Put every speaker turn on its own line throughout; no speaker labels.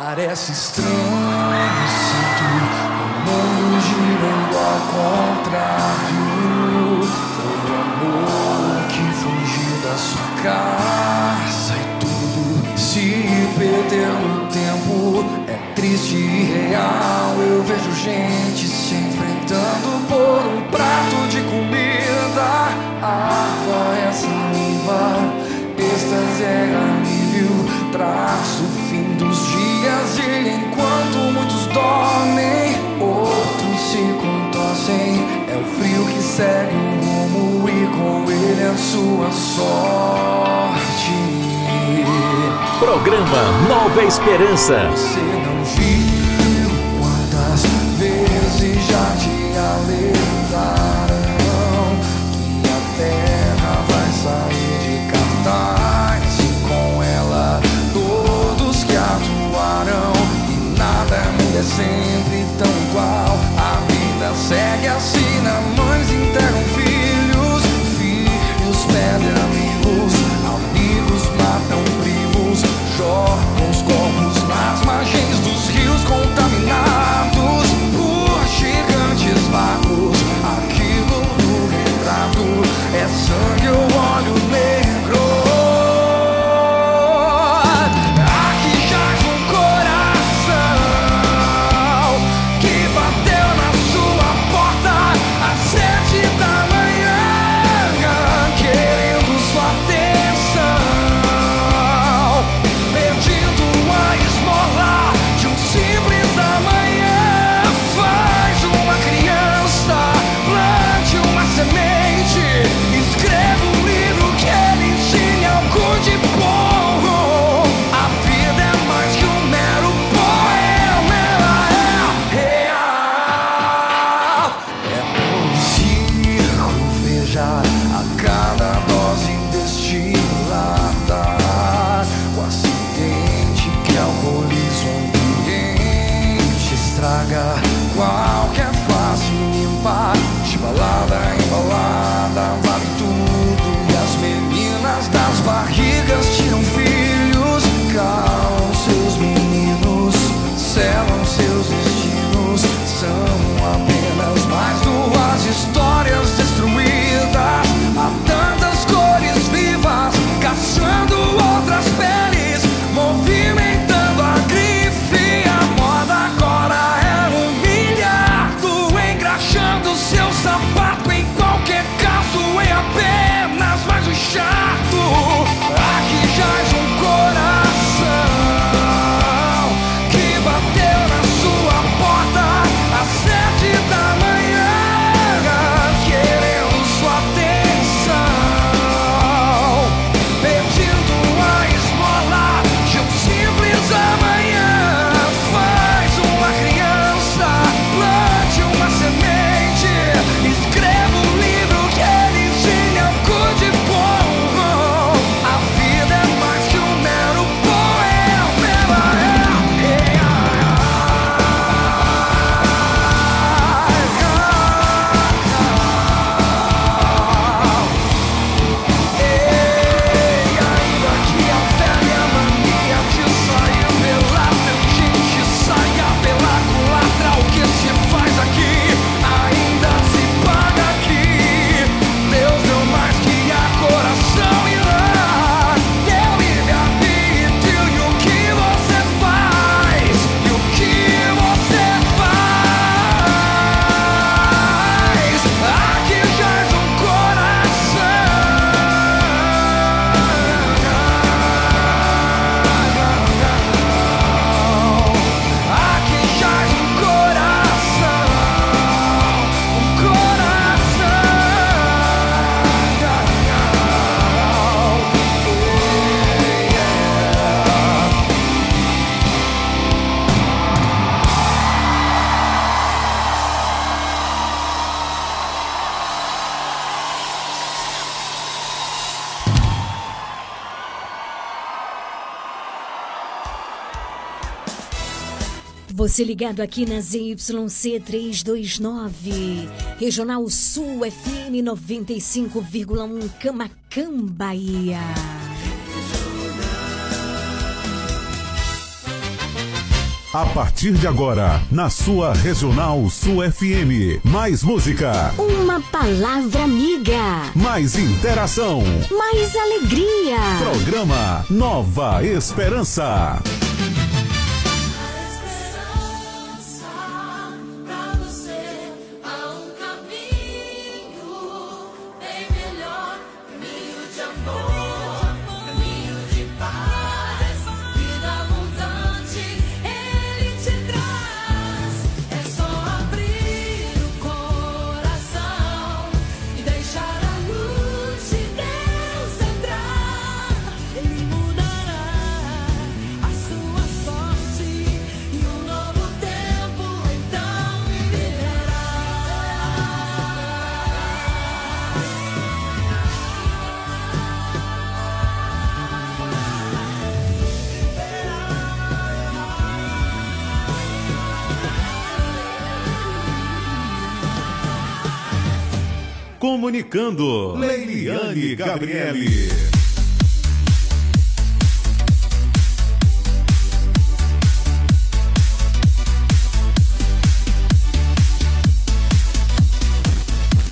Parece estranho, sinto o mundo girando ao contrário. Foi o amor que fugiu da sua casa e tudo se perdeu no tempo. É triste e real, eu vejo gente se enfrentando por um prato de comida. Água é saliva, estas é alívio, traço. dormem, outros se contorcem. É o frio que segue o rumo e com ele a sua sorte.
Programa Nova Esperança.
Você sing. Se
ligado aqui na ZYC 329, Regional Sul FM 95,1 Camacan, Bahia.
A partir de agora, na sua Regional Sul FM, mais música.
Uma palavra amiga.
Mais interação.
Mais alegria.
Programa Nova Esperança. Comunicando, Leiliane Gabriele.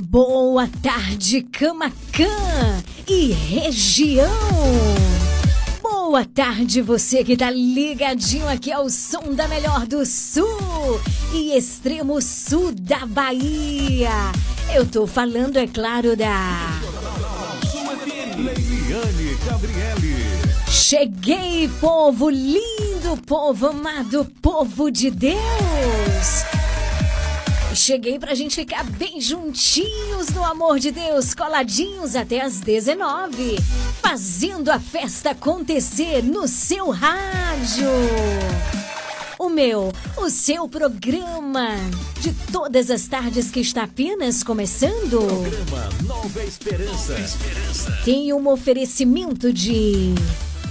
Boa tarde, Camacã e região. Boa tarde, você que tá ligadinho aqui ao som da melhor do sul e extremo sul da Bahia. Eu tô falando, é claro, da. Cheguei, povo lindo, povo amado, povo de Deus. Cheguei pra gente ficar bem juntinhos no amor de Deus, coladinhos até as 19, fazendo a festa acontecer no seu rádio. O meu, o seu programa de todas as tardes que está apenas começando.
Programa Nova Esperança.
Tem um oferecimento de.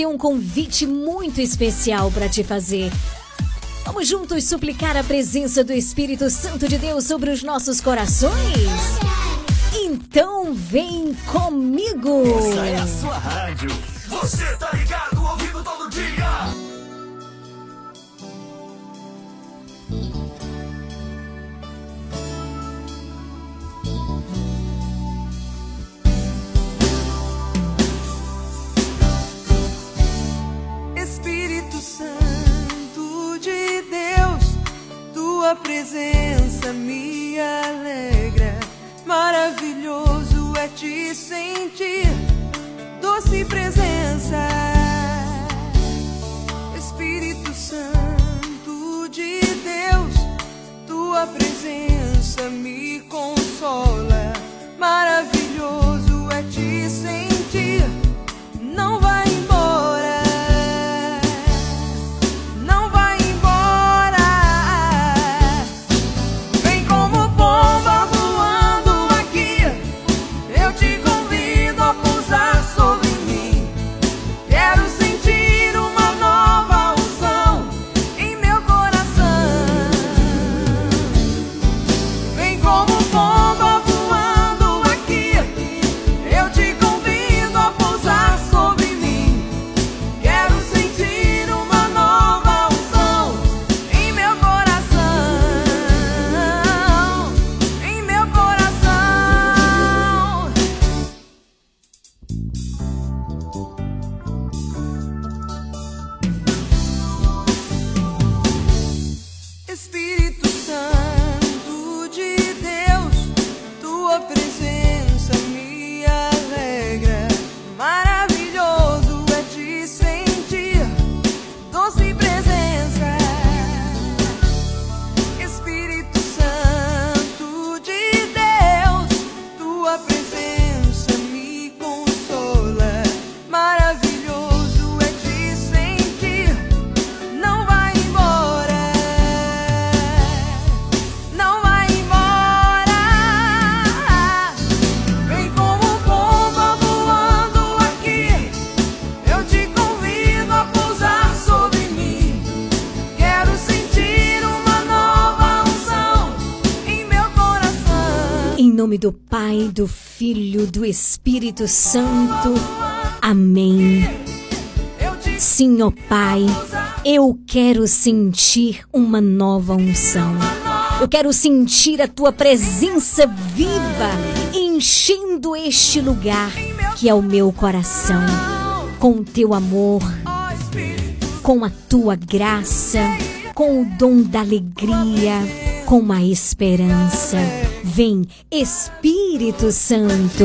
Tenho um convite muito especial para te fazer. Vamos juntos suplicar a presença do Espírito Santo de Deus sobre os nossos corações? Então vem comigo!
Essa é a sua rádio.
Você tá ligado,
tua presença me alegra. Maravilhoso é te sentir, doce presença. Espírito Santo de Deus, tua presença me consola. Maravilhoso é te sentir,
nome do Pai, do Filho, do Espírito Santo. Amém. Sim, ó Pai, eu quero sentir uma nova unção. Eu quero sentir a tua presença viva enchendo este lugar que é o meu coração com o teu amor, com a tua graça, com o dom da alegria, com a esperança. Vem, Espírito Santo.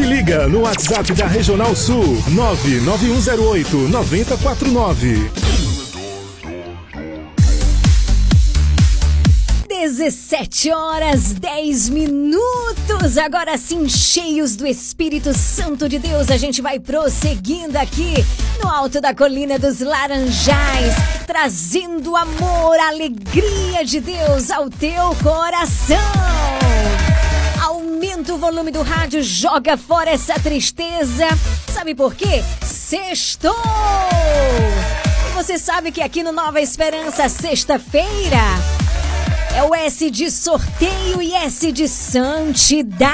Se liga no WhatsApp da Regional Sul 99108 9049.
17 horas 10 minutos. Agora sim, cheios do Espírito Santo de Deus, a gente vai prosseguindo aqui no alto da colina dos Laranjais, trazendo amor, alegria de Deus ao teu coração. Aumenta o volume do rádio, joga fora essa tristeza. Sabe por quê? Sextou! E você sabe que aqui no Nova Esperança, sexta-feira, é o S de sorteio e S de santidade.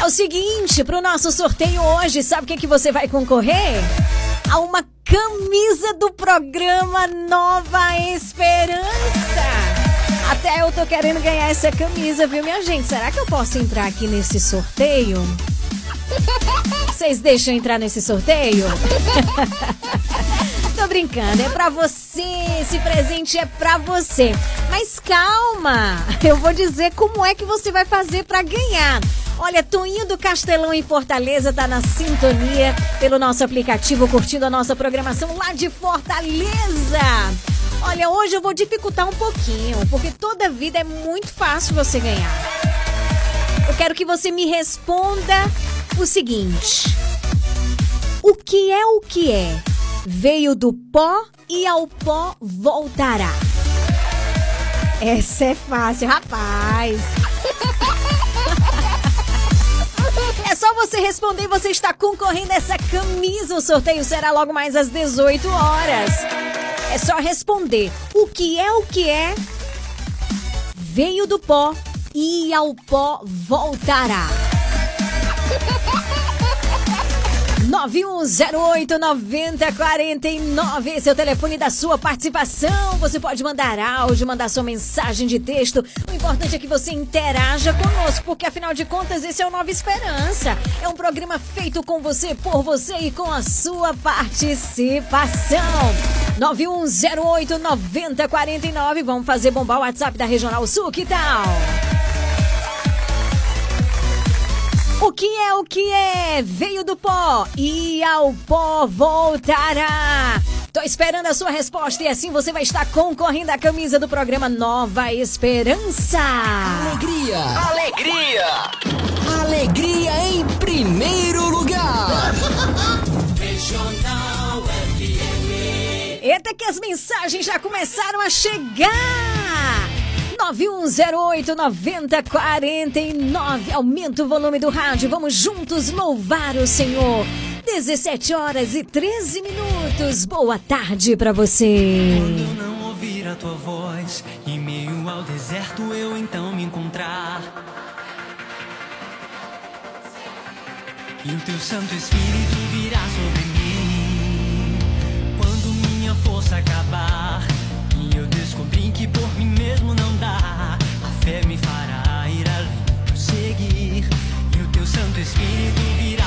É o seguinte, pro nosso sorteio hoje, sabe o que, que você vai concorrer? A uma camisa do programa Nova Esperança. Até eu tô querendo ganhar essa camisa, viu, minha gente? Será que eu posso entrar aqui nesse sorteio? Vocês deixam entrar nesse sorteio? Tô brincando, é pra você. Esse presente é pra você. Mas calma, eu vou dizer como é que você vai fazer pra ganhar. Olha, Toninho do Castelão em Fortaleza tá na sintonia pelo nosso aplicativo, curtindo a nossa programação lá de Fortaleza. Olha, hoje eu vou dificultar um pouquinho, porque toda vida é muito fácil você ganhar. Eu quero que você me responda o seguinte: O que é o que é? Veio do pó e ao pó voltará. Essa é fácil, rapaz. É só você responder e você está concorrendo a essa camisa. O sorteio será logo mais às 18 horas. É só responder. O que é o que é? Veio do pó e ao pó voltará. 9108-9049. Esse é o telefone da sua participação. Você pode mandar áudio, mandar sua mensagem de texto. O importante é que você interaja conosco, porque afinal de contas, esse é o Nova Esperança. É um programa feito com você, por você e com a sua participação. 9108-9049. Vamos fazer bombar o WhatsApp da Regional Sul, que tal? O que é o que é? Veio do pó e ao pó voltará. Tô esperando a sua resposta e assim você vai estar concorrendo à camisa do programa Nova Esperança.
Alegria! Alegria! Alegria em primeiro lugar!
Regional FM.
Eita que as mensagens já começaram a chegar. 9108 9049. Aumenta o volume do rádio. Vamos juntos louvar o Senhor. 17 horas e 13 minutos. Boa tarde para você.
Quando eu não ouvir a tua voz, em meio ao deserto eu então me encontrar. E o teu Santo Espírito virá sobre mim. Quando minha força acabar descobri que por mim mesmo não dá. A fé me fará ir além, prosseguir. E o teu Santo Espírito virá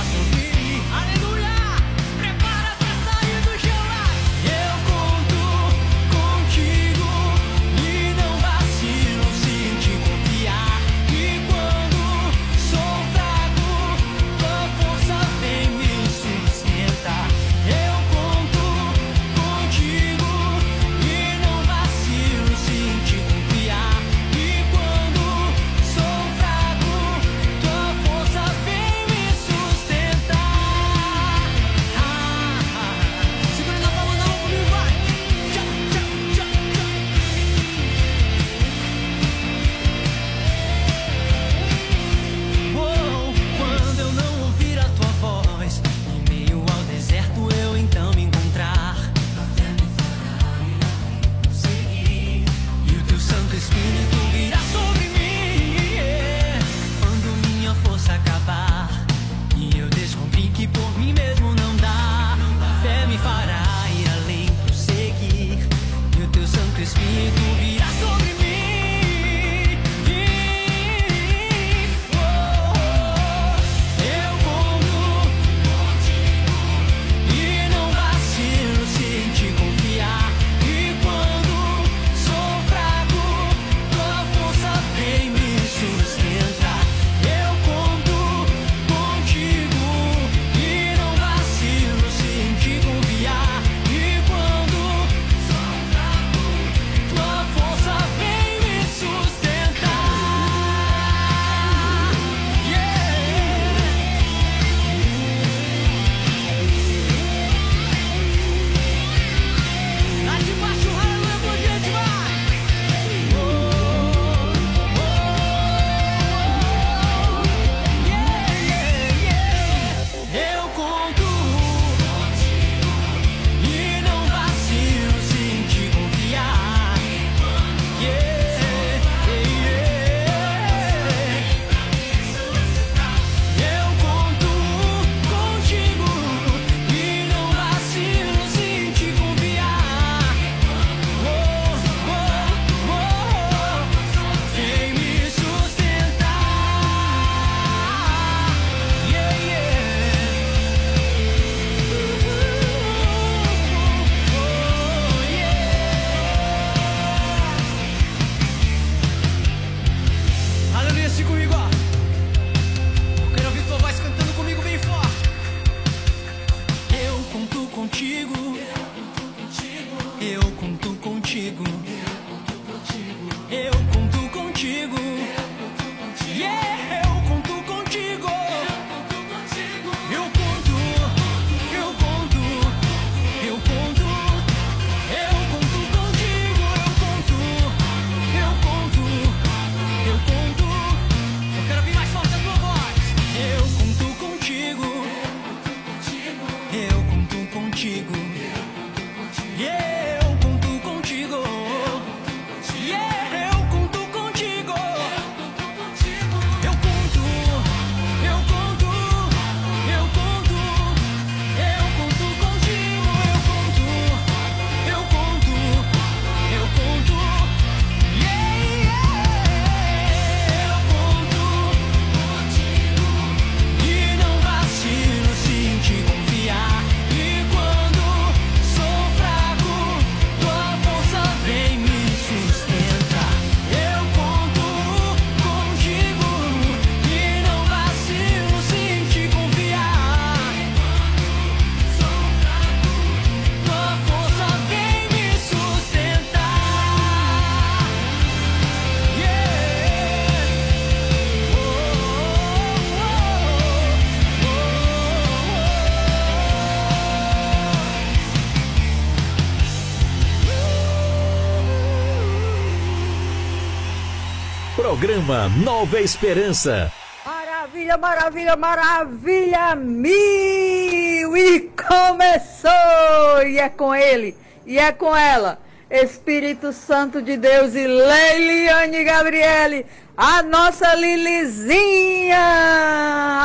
Lima, Nova Esperança.
Maravilha, maravilha, maravilha, mil! E começou! E é com ele, e é com ela, Espírito Santo de Deus e Leiliane Gabriele, a nossa Lilizinha,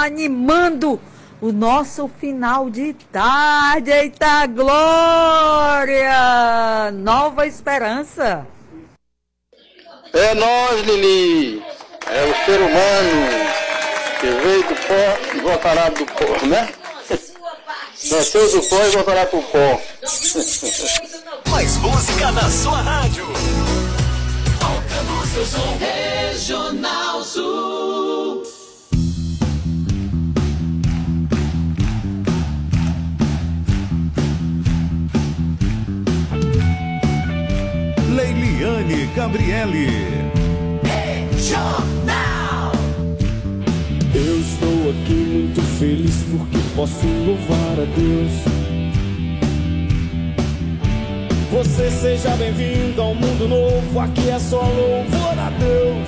animando o nosso final de tarde. Eita glória! Nova esperança.
É nós, Lili. É o ser humano que veio do pó e voltará do pó, né? Nasceu do pó e voltará pro pó.
Mais música na sua rádio.
Alcança o som Regional Sul.
Leiliane Gabriele.
Eu estou aqui muito feliz porque posso louvar a Deus. Você seja bem-vindo ao mundo novo, aqui é só louvor a Deus.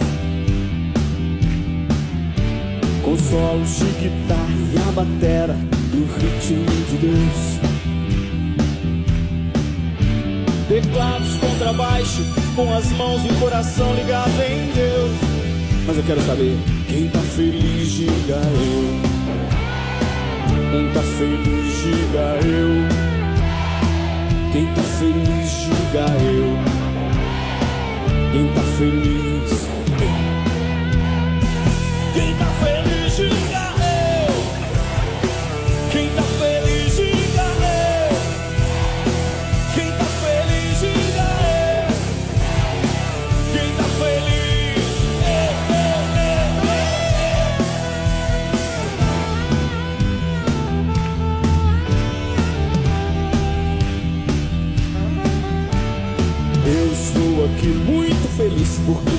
Com solos de guitarra e a batera no ritmo de Deus. Teclados contrabaixo, com as mãos e o coração ligado em Deus. Mas eu quero saber quem tá feliz, diga eu. Quem tá feliz, diga eu. Quem tá feliz, diga eu. Quem tá feliz? Muito feliz porque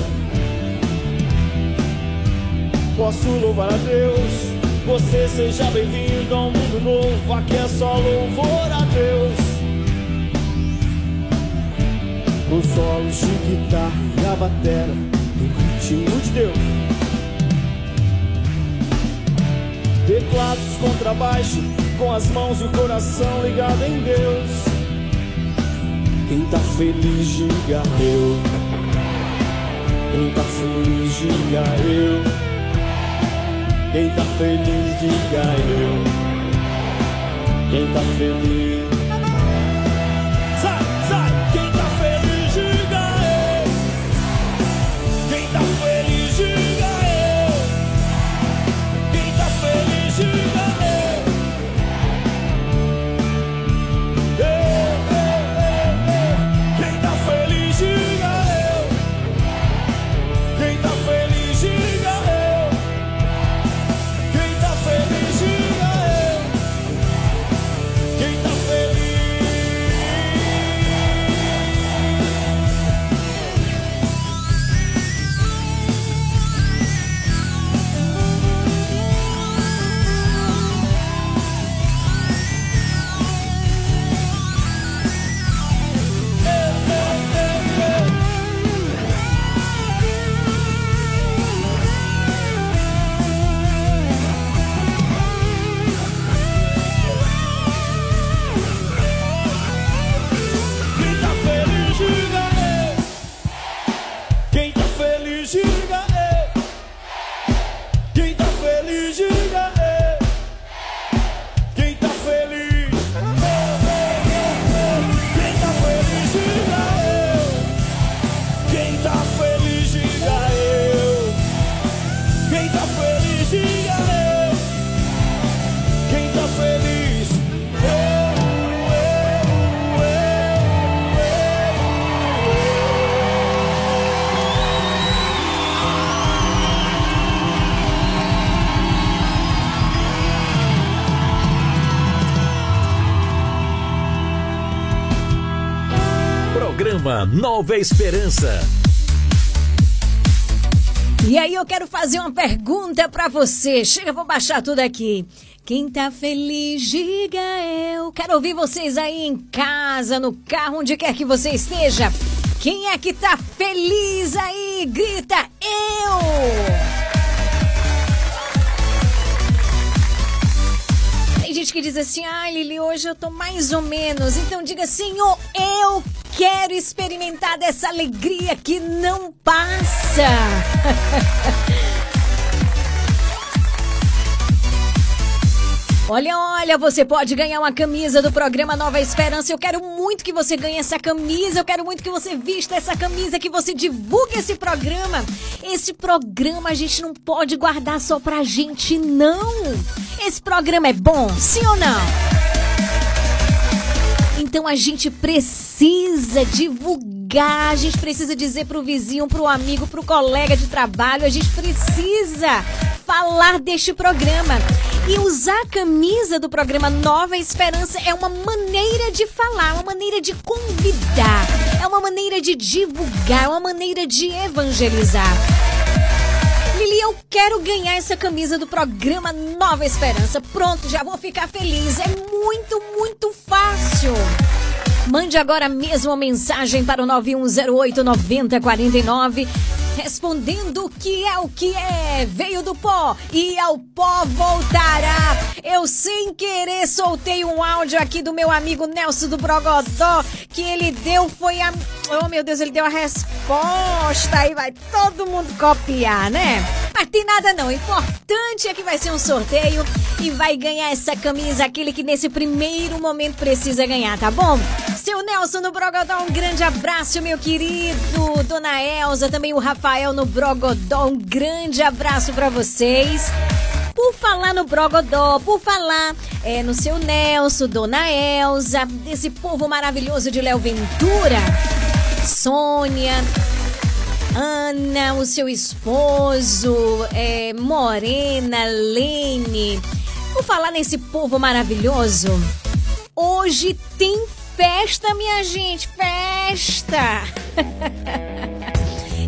posso louvar a Deus. Você seja bem-vindo a um mundo novo. Aqui é só louvor a Deus. Com solos de guitarra e a batera no ritmo de Deus. Teclados contrabaixo com as mãos e o coração ligado em Deus. Quem tá feliz, diga eu. Quem tá feliz, diga eu. Quem tá feliz, diga eu. Quem tá feliz.
Nova Esperança.
E aí eu quero fazer uma pergunta pra você. Chega, vou baixar tudo aqui. Quem tá feliz, diga eu. Quero ouvir vocês aí em casa, no carro, onde quer que você esteja. Quem é que tá feliz aí? Grita eu! Tem gente que diz assim, ah, Lili, hoje eu tô mais ou menos. Então diga, Senhor, eu quero experimentar dessa alegria que não passa. Olha, olha, você pode ganhar uma camisa do programa Nova Esperança. Eu quero muito que você ganhe essa camisa. Eu quero muito que você vista essa camisa, que você divulgue esse programa. Esse programa a gente não pode guardar só pra gente, não. Esse programa é bom, sim ou não? Então a gente precisa divulgar, a gente precisa dizer pro vizinho, pro amigo, pro colega de trabalho, a gente precisa falar deste programa. E usar a camisa do programa Nova Esperança é uma maneira de falar, uma maneira de convidar, é uma maneira de divulgar, é uma maneira de evangelizar. Eu quero ganhar essa camisa do programa Nova Esperança. Pronto, já vou ficar feliz. É muito, muito fácil. Mande agora mesmo uma mensagem para o 9108 9049 respondendo o que é o que é. Veio do pó e ao pó voltará. Eu sem querer soltei um áudio aqui do meu amigo Nelson do Brogodó que ele deu foi a Oh meu Deus, ele deu a resposta aí vai todo mundo copiar, né? Mas tem nada não, o importante é que vai ser um sorteio e vai ganhar essa camisa aquele que nesse primeiro momento precisa ganhar, tá bom? Seu Nelson no Brogodó, um grande abraço, meu querido. Dona Elza, também o Rafael no Brogodó, um grande abraço para vocês. Por falar no Brogodó, por falar é, no seu Nelson, Dona Elza, desse povo maravilhoso de Léo Ventura, Sônia, Ana, o seu esposo, é, Morena, Lene. Por falar nesse povo maravilhoso, hoje tem festa, minha gente, festa!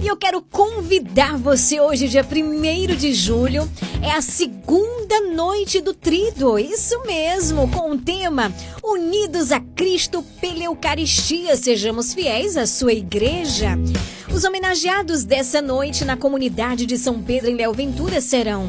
E eu quero convidar você hoje, dia 1 de julho, é a segunda noite do Trido, isso mesmo, com o tema Unidos a Cristo pela Eucaristia, sejamos fiéis à sua igreja. Os homenageados dessa noite na comunidade de São Pedro em Léo Ventura serão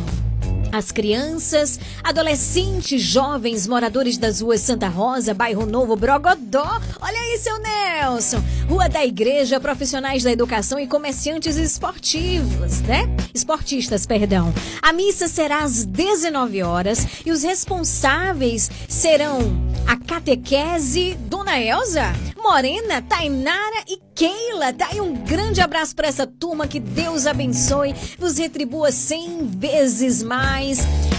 as crianças, adolescentes, jovens, moradores das ruas Santa Rosa, Bairro Novo, Brogodó. Olha aí, seu Nelson. Rua da Igreja, profissionais da educação e comerciantes esportivos, né? Esportistas, perdão. A missa será às 19 horas e os responsáveis serão a catequese Dona Elza, Morena, Tainara e Keila. Tá aí um grande abraço para essa turma. Que Deus abençoe, vos retribua cem vezes mais.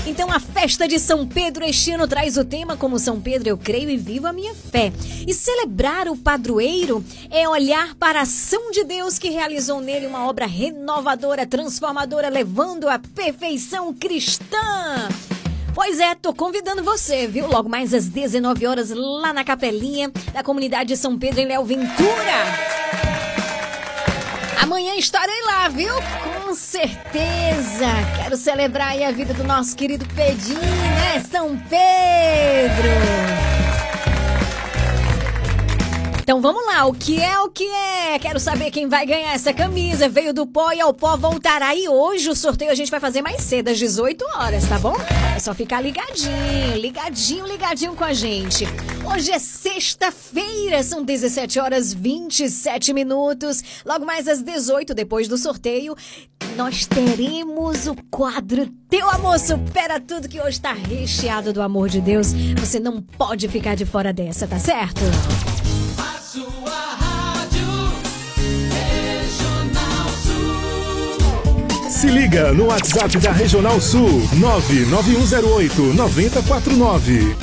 Então, a festa de São Pedro este ano traz o tema como São Pedro eu creio e vivo a minha fé. E celebrar o padroeiro é olhar para a ação de Deus que realizou nele uma obra renovadora, transformadora, levando à perfeição cristã. Pois é, tô convidando você, viu? Logo mais às 19 horas lá na capelinha da comunidade de São Pedro em Léo Ventura. Amanhã estarei lá, viu? Com certeza. Quero celebrar aí a vida do nosso querido Pedinho, né? São Pedro. Então vamos lá, o que é o que é? Quero saber quem vai ganhar essa camisa. Veio do pó e ao pó voltará. E hoje o sorteio a gente vai fazer mais cedo, às 18 horas, tá bom? É só ficar ligadinho, ligadinho, ligadinho com a gente. Hoje é sexta-feira, são 17 horas 27 minutos. Logo mais às 18, depois do sorteio, nós teremos o quadro Teu Amor Supera Tudo, que hoje está recheado do amor de Deus. Você não pode ficar de fora dessa, tá certo?
Se liga no WhatsApp da Regional Sul 99108 9049.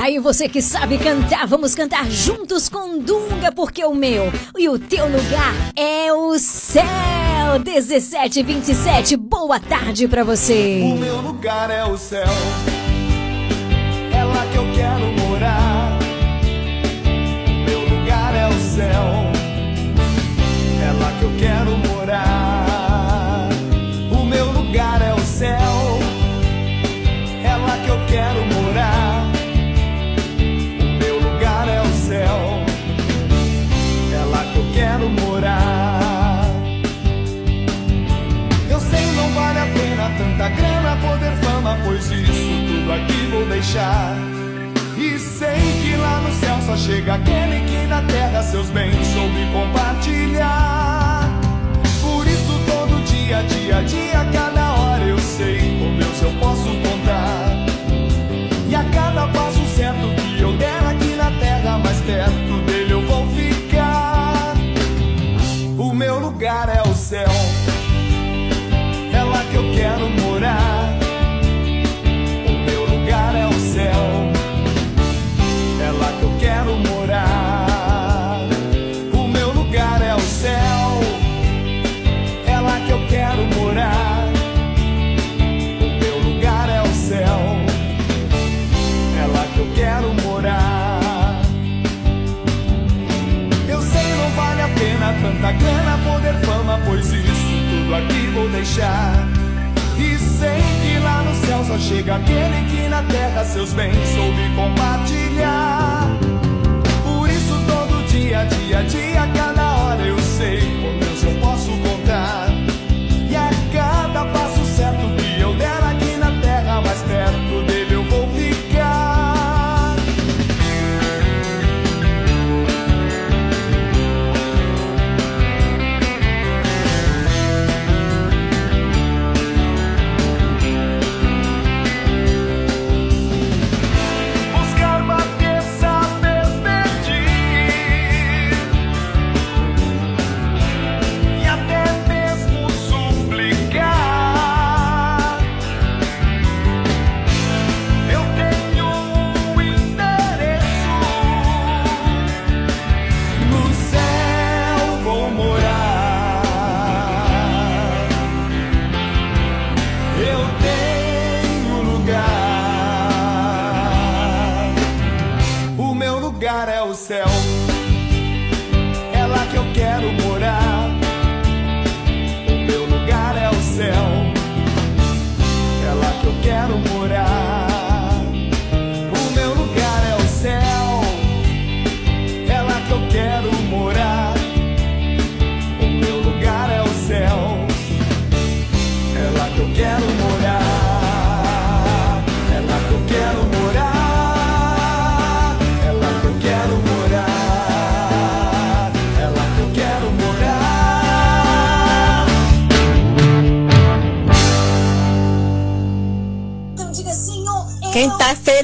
Aí você que sabe cantar, vamos cantar juntos com Dunga, porque o meu e o teu lugar é o céu. 1727, boa tarde pra você.
O meu lugar é o céu. Céu. É lá que eu quero morar. O meu lugar é o céu. É lá que eu quero morar. O meu lugar é o céu. É lá que eu quero morar. Eu sei não vale a pena tanta grana, poder, fama, pois isso tudo aqui vou deixar. E sei só chega aquele que na terra seus bens soube compartilhar. Por isso todo dia, dia dia, cada hora eu sei com Deus
eu posso contar. E a cada passo certo que eu der aqui na terra, mais perto pois isso tudo aqui vou deixar. E sei que lá no céu só chega aquele que na terra seus bens soube compartilhar. Por isso todo dia, dia, dia, cada hora eu sei com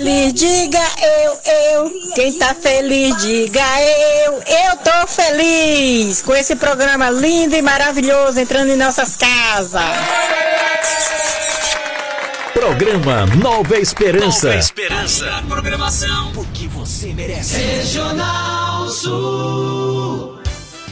feliz, diga eu, eu. Quem tá feliz, diga eu. Eu tô feliz com esse programa lindo e maravilhoso entrando em nossas casas.
Programa Nova Esperança.
Nova Esperança. Programação. O que você merece. Regional Sul.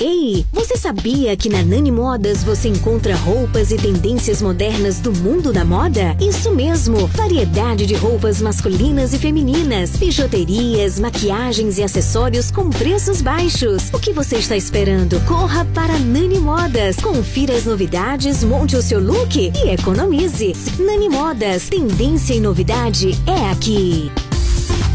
Ei, você sabia que na Nani Modas você encontra roupas e tendências modernas do mundo da moda? Isso mesmo! Variedade de roupas masculinas e femininas, bijuterias, maquiagens e acessórios com preços baixos. O que você está esperando? Corra para Nani Modas. Confira as novidades, monte o seu look e economize. Nani Modas, tendência e novidade é aqui.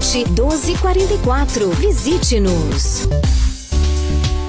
1244. Visite-nos.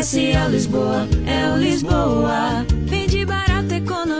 Comercial Lisboa, é o Lisboa. Vende barato, boa.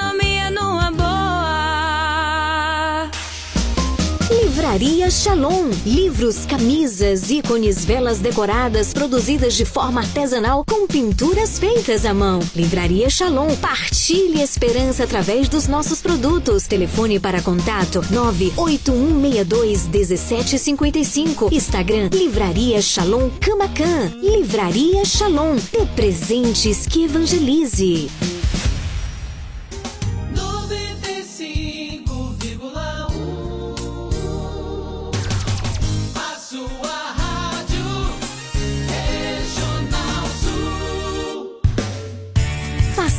Livraria Shalom. Livros, camisas, ícones, velas decoradas, produzidas de forma artesanal com pinturas feitas à mão. Livraria Shalom. Partilhe esperança através dos nossos produtos. Telefone para contato 981621755. Instagram Livraria Shalom Camacan. Livraria Shalom. Dê presentes que evangelize.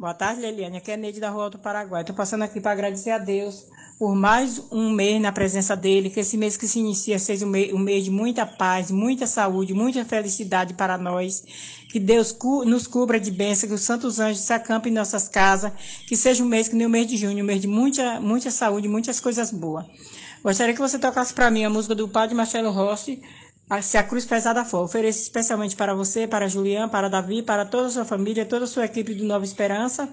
Boa tarde, Leliane. Aqui é Neide da Rua do Paraguai. Estou passando aqui para agradecer a Deus por mais um mês na presença dele. Que esse mês que se inicia seja um mês, um mês de muita paz, muita saúde, muita felicidade para nós. Que Deus nos cubra de bênção, que os santos anjos se acampem em nossas casas. Que seja um mês que nem o mês de junho, um mês de muita, muita saúde, muitas coisas boas. Gostaria que você tocasse para mim a música do Padre Marcelo Rossi, Se a Cruz Pesada For. Ofereço especialmente para você, para Julián, para Davi, para toda a sua família, toda a sua equipe do Nova Esperança.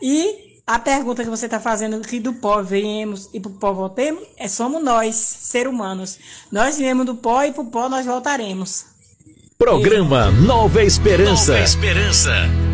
E a pergunta que você está fazendo que do pó viemos e para o pó voltemos, é somos nós, ser humanos. Nós viemos do pó e para o pó nós voltaremos.
Programa Nova Esperança.
Nova Esperança.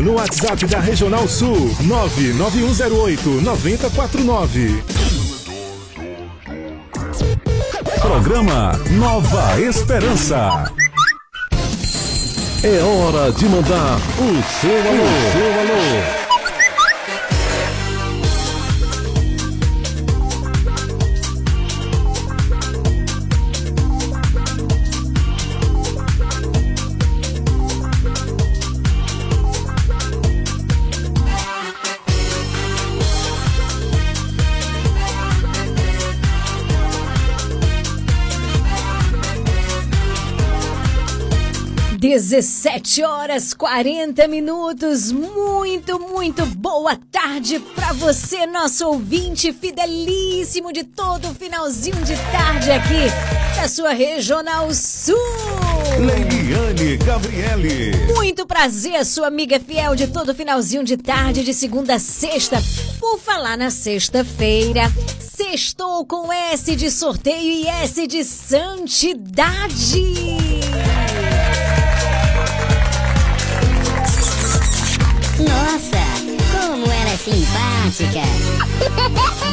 No WhatsApp da Regional Sul 99108 9049. Programa Nova Esperança. É hora de mandar o seu alô. O seu alô.
Dezessete horas 40 minutos. Muito, muito boa tarde para você, nosso ouvinte fidelíssimo de todo finalzinho de tarde aqui da sua Regional Sul.
Leiliane Gabriele.
Muito prazer, sua amiga fiel de todo finalzinho de tarde, de segunda a sexta. Por falar na sexta-feira, sextou com S de sorteio e S de santidade.
Nossa, como ela é simpática.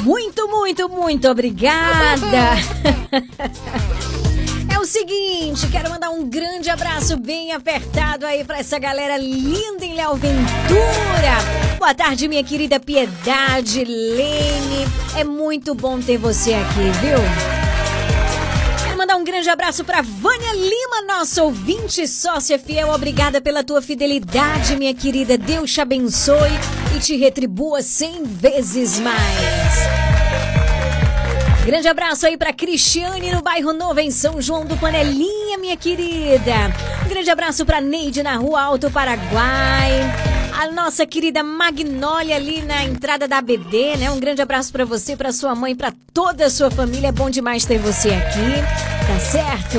Muito, muito, muito obrigada. É o seguinte, quero mandar um grande abraço bem apertado aí pra essa galera linda em Léo Ventura. Boa tarde, minha querida Piedade, Lene. É muito bom ter você aqui, viu? Mandar um grande abraço pra Vânia Lima, nossa ouvinte sócia fiel. Obrigada pela tua fidelidade, minha querida. Deus te abençoe e te retribua cem vezes mais. Grande abraço aí pra Cristiane no bairro Novo, em São João do Panelinha, minha querida. Um grande abraço pra Neide na Rua Alto Paraguai. A nossa querida Magnólia ali na entrada da BD, né? Um grande abraço pra você, pra sua mãe, pra toda a sua família. É bom demais ter você aqui, tá certo?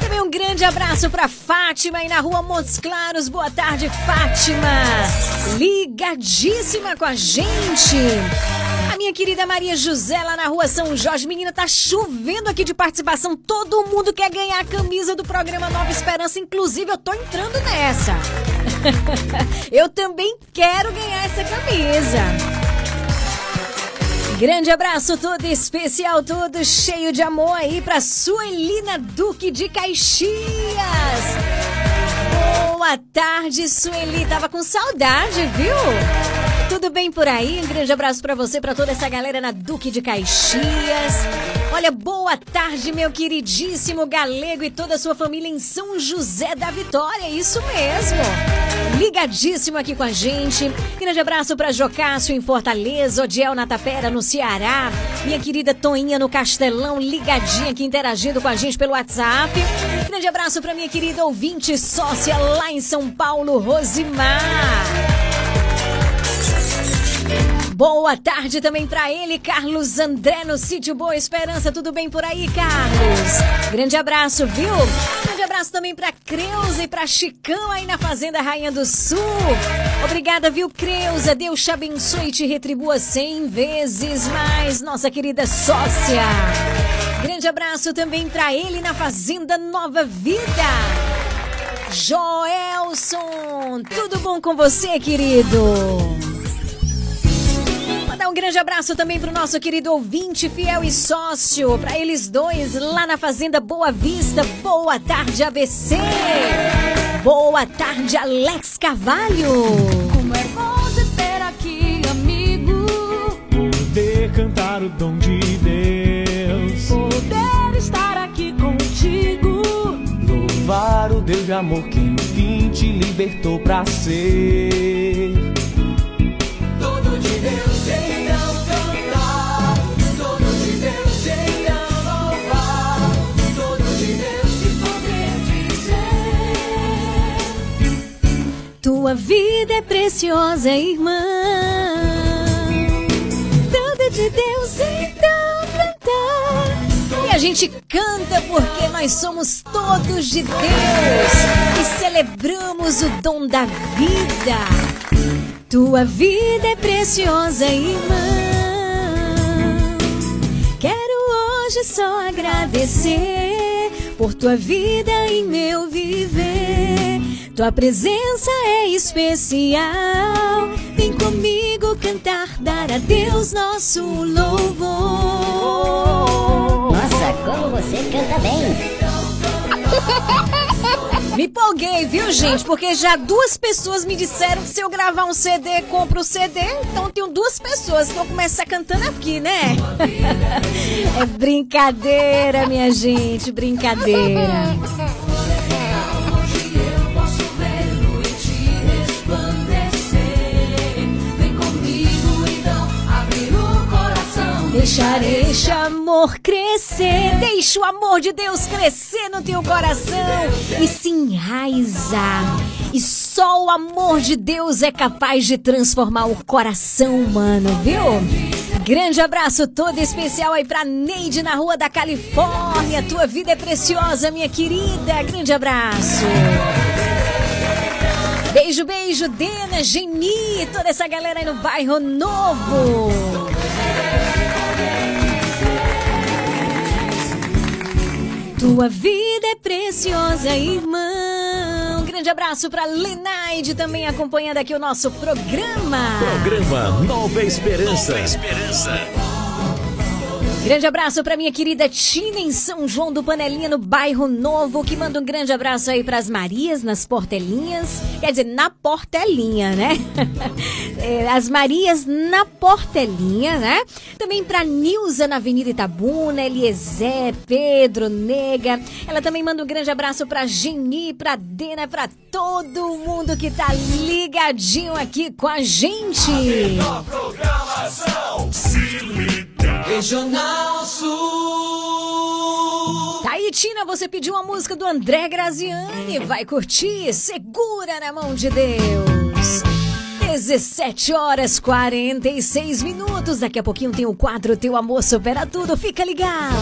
Também um grande abraço pra Fátima aí na Rua Montes Claros. Boa tarde, Fátima. Ligadíssima com a gente. A minha querida Maria José lá na rua São Jorge. Menina, tá chovendo aqui de participação. Todo mundo quer ganhar a camisa do programa Nova Esperança. Inclusive, eu tô entrando nessa. eu também quero ganhar essa camisa. Grande abraço todo especial, todo cheio de amor aí pra Suelina Duque de Caxias. Boa tarde, Sueli. Tava com saudade, viu? Tudo bem por aí? Um grande abraço pra você, pra toda essa galera na Duque de Caxias. Olha, boa tarde, meu queridíssimo galego e toda a sua família em São José da Vitória. Isso mesmo. Ligadíssimo aqui com a gente. Grande abraço pra Jocássio em Fortaleza, Odiel na Tapera, no Ceará. Minha querida Toinha no Castelão, ligadinha aqui interagindo com a gente pelo WhatsApp. Grande abraço pra minha querida ouvinte sócia lá em São Paulo, Rosimar. Boa tarde também pra ele, Carlos André, no sítio Boa Esperança. Tudo bem por aí, Carlos? Grande abraço, viu? Grande abraço também pra Creuza e pra Chicão aí na Fazenda Rainha do Sul. Obrigada, viu, Creuza? Deus te abençoe e te retribua cem vezes mais, nossa querida sócia. Grande abraço também pra ele na Fazenda Nova Vida. Joelson, tudo bom com você, querido? Mandar um grande abraço também pro nosso querido ouvinte, fiel e sócio, para eles dois lá na Fazenda Boa Vista. Boa tarde, ABC. Boa tarde, Alex Carvalho.
Como é bom te ter aqui, amigo.
Poder cantar o dom de Deus.
Poder estar aqui contigo.
Louvar o Deus de amor que enfim te libertou pra ser.
Tua vida é preciosa, irmã. Tudo de Deus, então cantar. E a gente canta porque nós somos todos de Deus e celebramos o dom da vida. Tua vida é preciosa, irmã. Quero hoje só agradecer por tua vida em meu viver. Tua presença é especial. Vem comigo cantar, dar a Deus nosso louvor.
Nossa, como você canta bem.
Me empolguei, viu, gente? Porque já duas pessoas me disseram que se eu gravar um CD, compro o CD. Então tenho duas pessoas que vão começar cantando aqui, né? É brincadeira, minha gente, brincadeira.
Coração.
Deixar este amor crescer. Deixa o amor de Deus crescer no teu coração e se enraizar. E só o amor de Deus é capaz de transformar o coração humano, viu? Grande abraço todo especial aí pra Neide na Rua da Califórnia. Tua vida é preciosa, minha querida. Grande abraço. Beijo, beijo, Dena, Geni, toda essa galera aí no bairro Novo. Tua vida é preciosa, irmão. Um grande abraço pra Lenaide também acompanhando aqui o nosso programa.
Programa Nova Esperança. Nova Esperança.
Grande abraço pra minha querida Tina em São João do Panelinha, no bairro Novo, que manda um grande abraço aí pras Marias nas Portelinhas. Quer dizer, na Portelinha, né? É, As Marias na Portelinha, né? Também pra Nilza na Avenida Itabuna, Eliezer, Pedro, Nega. Ela também manda um grande abraço pra Geni, pra Dena, pra todo mundo que tá ligadinho aqui com a gente.
Programação se liga. Regional Sul.
Tá aí, Tina, você pediu uma música do André Graziani. Vai curtir? Segura na mão de Deus. 17 horas 46 minutos. Daqui a pouquinho tem o quadro Teu Amor Supera Tudo. Fica ligado.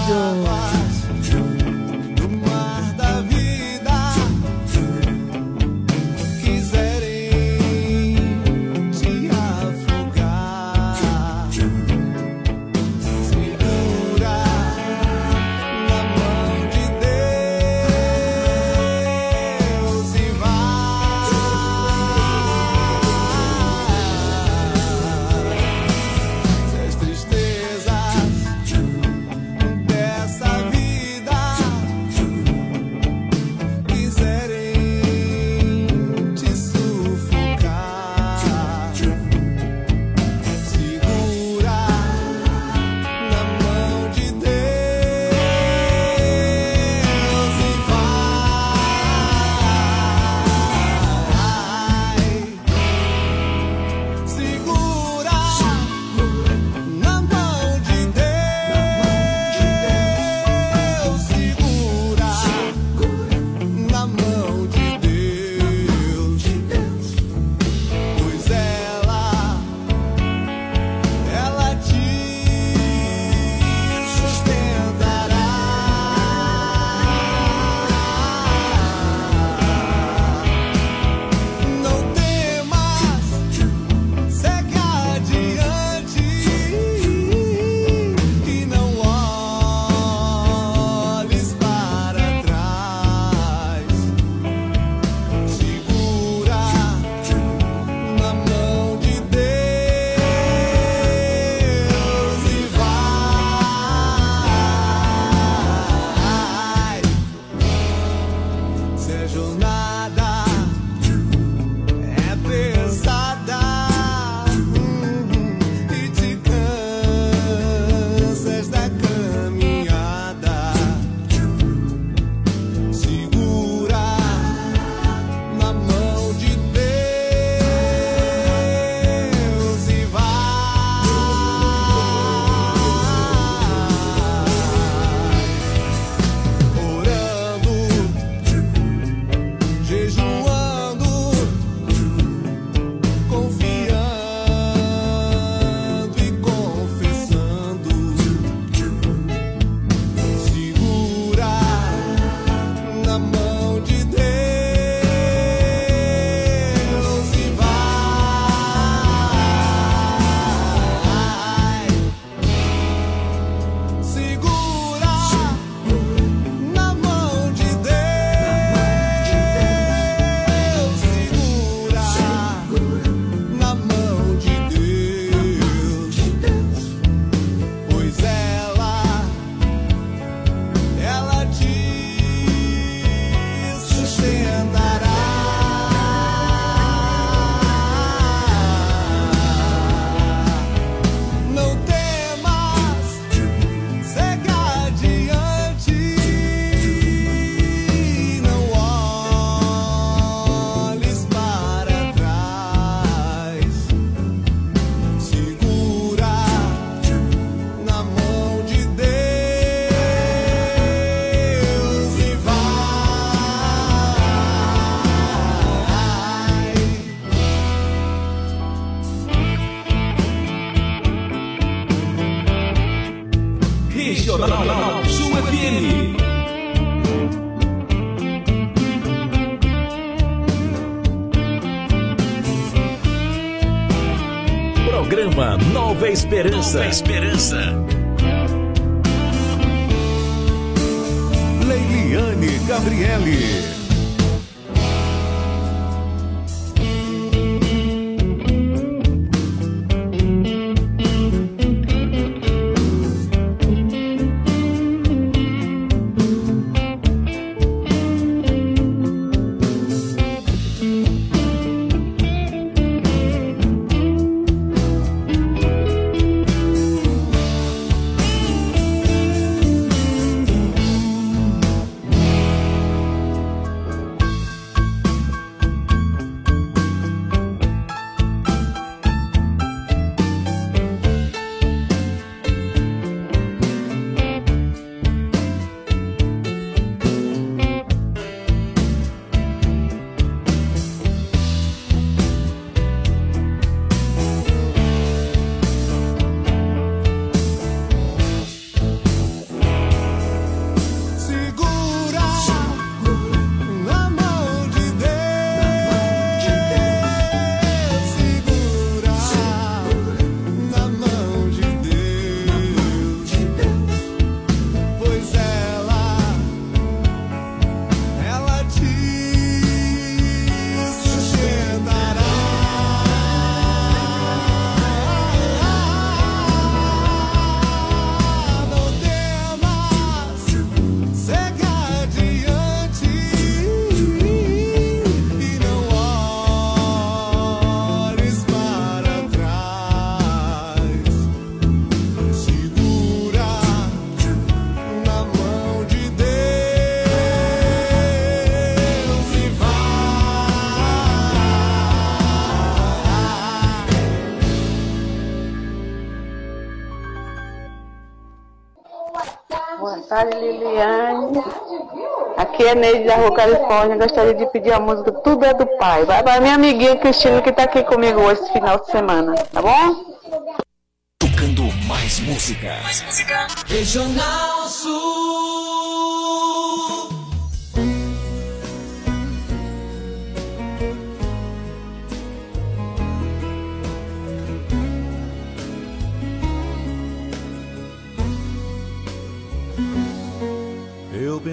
Esperança. Nova Esperança.
Liliane. Aqui é Neide da Rua Califórnia. Gostaria de pedir a música Tudo é do Pai. Vai para minha amiguinha Cristina que está aqui comigo hoje, esse final de semana. Tá bom?
Tocando mais música.
Mais música. Regional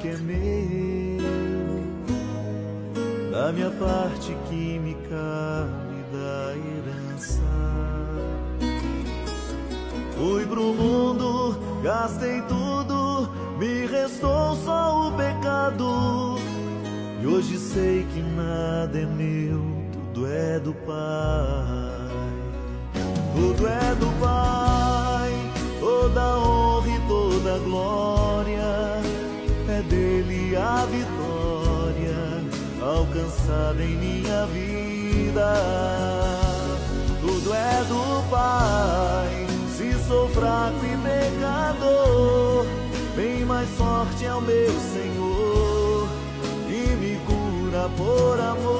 que é meu. Da minha parte que me da herança. Fui pro mundo, gastei tudo, me restou só o pecado. E hoje sei que nada é meu, tudo é do Pai. Tudo é do alcançada em minha vida. Tudo é do Pai, se sou fraco e pecador, bem mais forte é o meu Senhor que me cura por amor.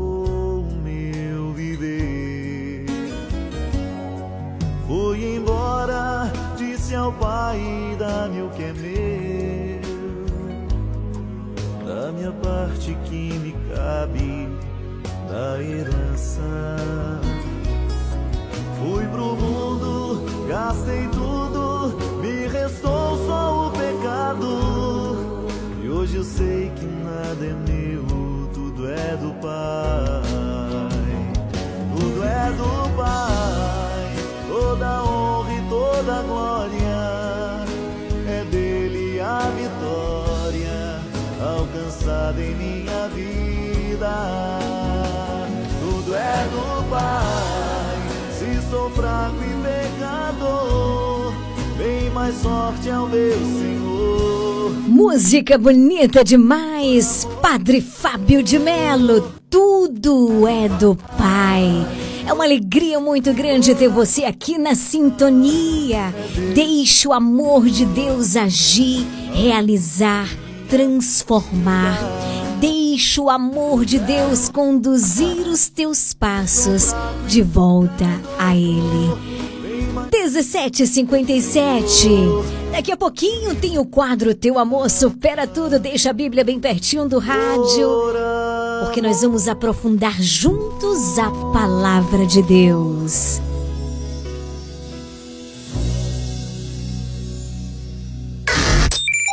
Embora, disse ao pai: dá-me o que é meu, da minha parte que me cabe da herança. Fui pro mundo, gastei tudo, me restou só o pecado. E hoje eu sei que nada é meu, tudo é do Pai. Tudo é do Pai, se sou fraco e pecador, bem mais sorte ao meu Senhor.
Música bonita demais, Padre Fábio de Melo. Tudo é do Pai. É uma alegria muito grande ter você aqui na sintonia. Deixe o amor de Deus agir, realizar, transformar. Deixe o amor de Deus conduzir os teus passos de volta a Ele. 1757. Daqui a pouquinho tem o quadro Teu Amor Supera Tudo. Deixa a Bíblia bem pertinho do rádio. Porque nós vamos aprofundar juntos a palavra de Deus.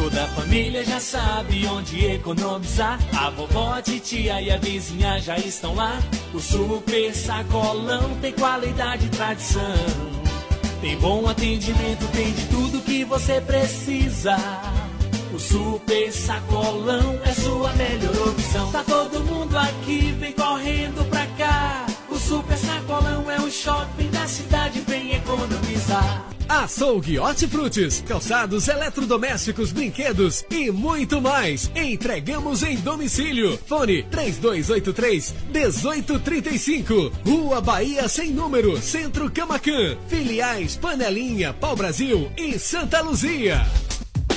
Toda a família já sabe onde economizar. A vovó, a titia e a vizinha já estão lá. O super sacolão tem qualidade e tradição. Tem bom atendimento, tem de tudo que você precisa. O super sacolão é sua melhor opção. Tá todo mundo aqui, vem correndo pra cá. O super sacolão é o shopping da cidade, vem economizar.
Açougue Hortifrutis, calçados eletrodomésticos, brinquedos e muito mais. Entregamos em domicílio. Fone 3283 1835. Rua Bahia sem número, Centro Camacan. Filiais Panelinha, Pau Brasil e Santa Luzia.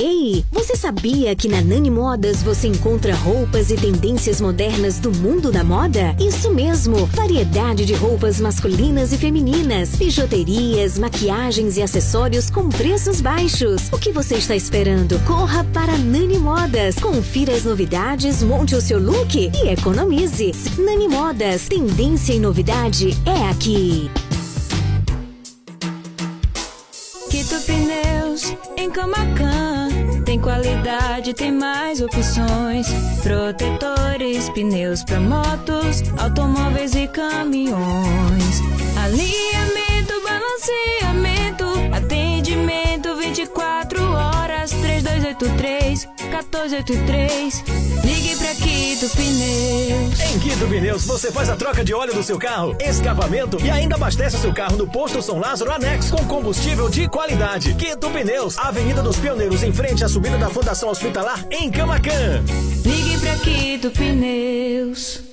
Ei, você sabia que na Nani Modas você encontra roupas e tendências modernas do mundo da moda? Isso mesmo, variedade de roupas masculinas e femininas, bijuterias, maquiagens e acessórios com preços baixos. O que você está esperando? Corra para Nani Modas, confira as novidades, monte o seu look e economize. Nani Modas, tendência e novidade é aqui.
Quito Pneus em. Tem mais opções. Protetores, pneus para motos, automóveis e caminhões. Alinhamento, balanceamento, 24 horas. 3283 1483. Ligue pra Quito Pneus.
Em Quito Pneus, você faz a troca de óleo do seu carro, escapamento e ainda abastece o seu carro no posto São Lázaro Anex com combustível de qualidade. Quito Pneus, Avenida dos Pioneiros, em frente à subida da Fundação Hospitalar, em Camacan.
Ligue pra Quito Pneus.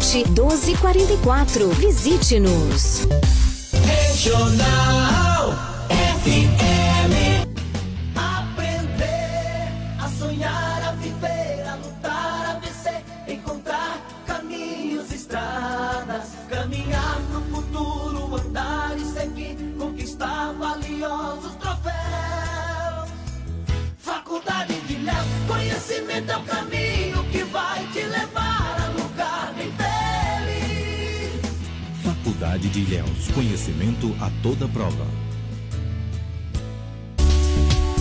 1244. Visite-nos.
Regional FM.
Aprender a sonhar, a viver, a lutar, a vencer, encontrar caminhos, estradas, caminhar no futuro, andar e seguir, conquistar valiosos troféus. Faculdade de Léo, conhecimento é o caminho.
De Ilhéus. Conhecimento a toda prova.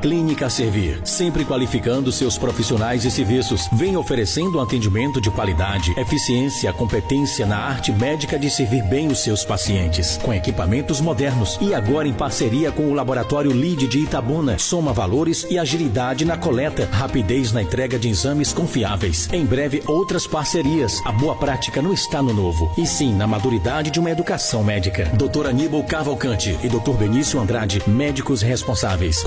Clínica Servir, sempre qualificando seus profissionais e serviços, vem oferecendo um atendimento de qualidade, eficiência, competência na arte médica de servir bem os seus pacientes, com equipamentos modernos e agora em parceria com o Laboratório LID de Itabuna, soma valores e agilidade na coleta, rapidez na entrega de exames confiáveis. Em breve, outras parcerias. A boa prática não está no novo, e sim na maturidade de uma educação médica. Dr. Aníbal Cavalcante e Dr. Benício Andrade, médicos responsáveis.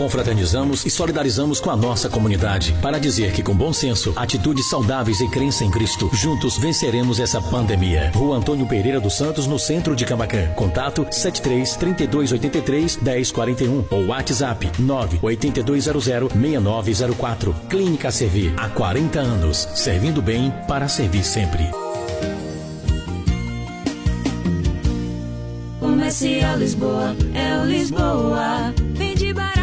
E solidarizamos com a nossa comunidade para dizer que com bom senso, atitudes saudáveis e crença em Cristo, juntos venceremos essa pandemia. Rua Antônio Pereira dos Santos, no centro de Camacan. Contato 73 3283 1041 ou WhatsApp 98200 6904. Clínica Servir, há 40 anos, servindo bem para servir sempre.
Comercial Lisboa, é o Lisboa. Vende barato.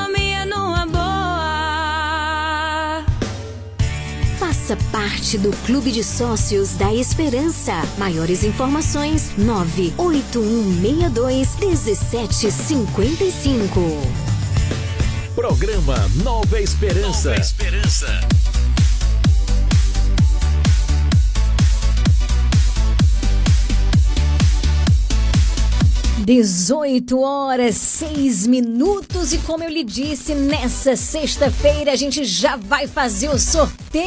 Faça parte do Clube de Sócios da Esperança. Maiores informações: 98162 1755.
Programa Nova Esperança. Nova Esperança.
Dezoito horas, seis minutos e como eu lhe disse, nessa sexta-feira a gente já vai fazer o sorteio.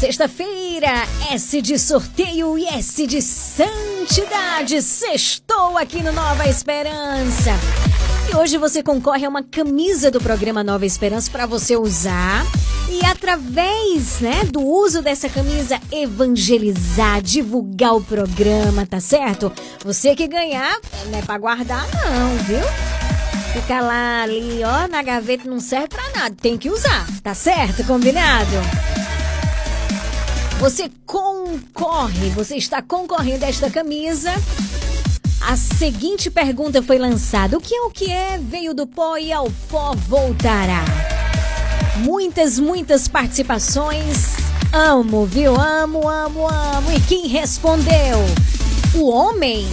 Sexta-feira, S de sorteio e S de santidade. Sextou aqui no Nova Esperança. Hoje você concorre a uma camisa do programa Nova Esperança para você usar e através, né, do uso dessa camisa evangelizar, divulgar o programa, tá certo? Você que ganhar, não é para guardar não, viu? Fica lá ali, ó, na gaveta não serve para nada, tem que usar, tá certo? Combinado? Você concorre, você está concorrendo a esta camisa. A seguinte pergunta foi lançada: O que é o que é? Veio do pó e ao pó voltará. Muitas, muitas participações. Amo, viu? Amo, amo, amo. E quem respondeu? O homem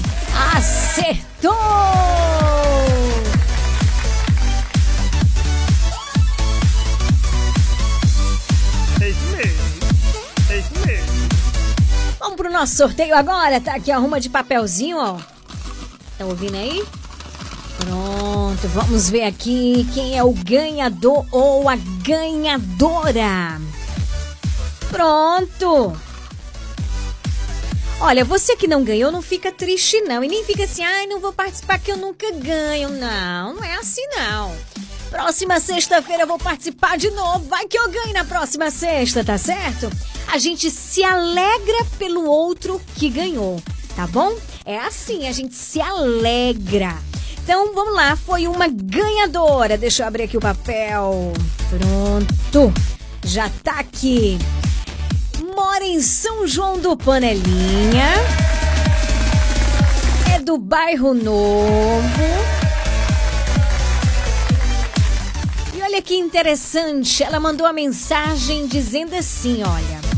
acertou!
É isso mesmo. É isso mesmo.
Vamos pro nosso sorteio agora. Tá aqui a ruma de papelzinho, ó. Tá ouvindo aí? Pronto, vamos ver aqui quem é o ganhador ou a ganhadora. Pronto. Olha, você que não ganhou, não fica triste não. E nem fica assim, ai, não vou participar que eu nunca ganho. Não, não é assim não. Próxima sexta-feira eu vou participar de novo. Vai que eu ganho na próxima sexta, tá certo? A gente se alegra pelo outro que ganhou, tá bom? É assim, a gente se alegra. Então vamos lá, foi uma ganhadora. Deixa eu abrir aqui o papel. Pronto. Já tá aqui. Mora em São João do Panelinha. É do bairro Novo. Olha que interessante, ela mandou a mensagem dizendo assim, olha.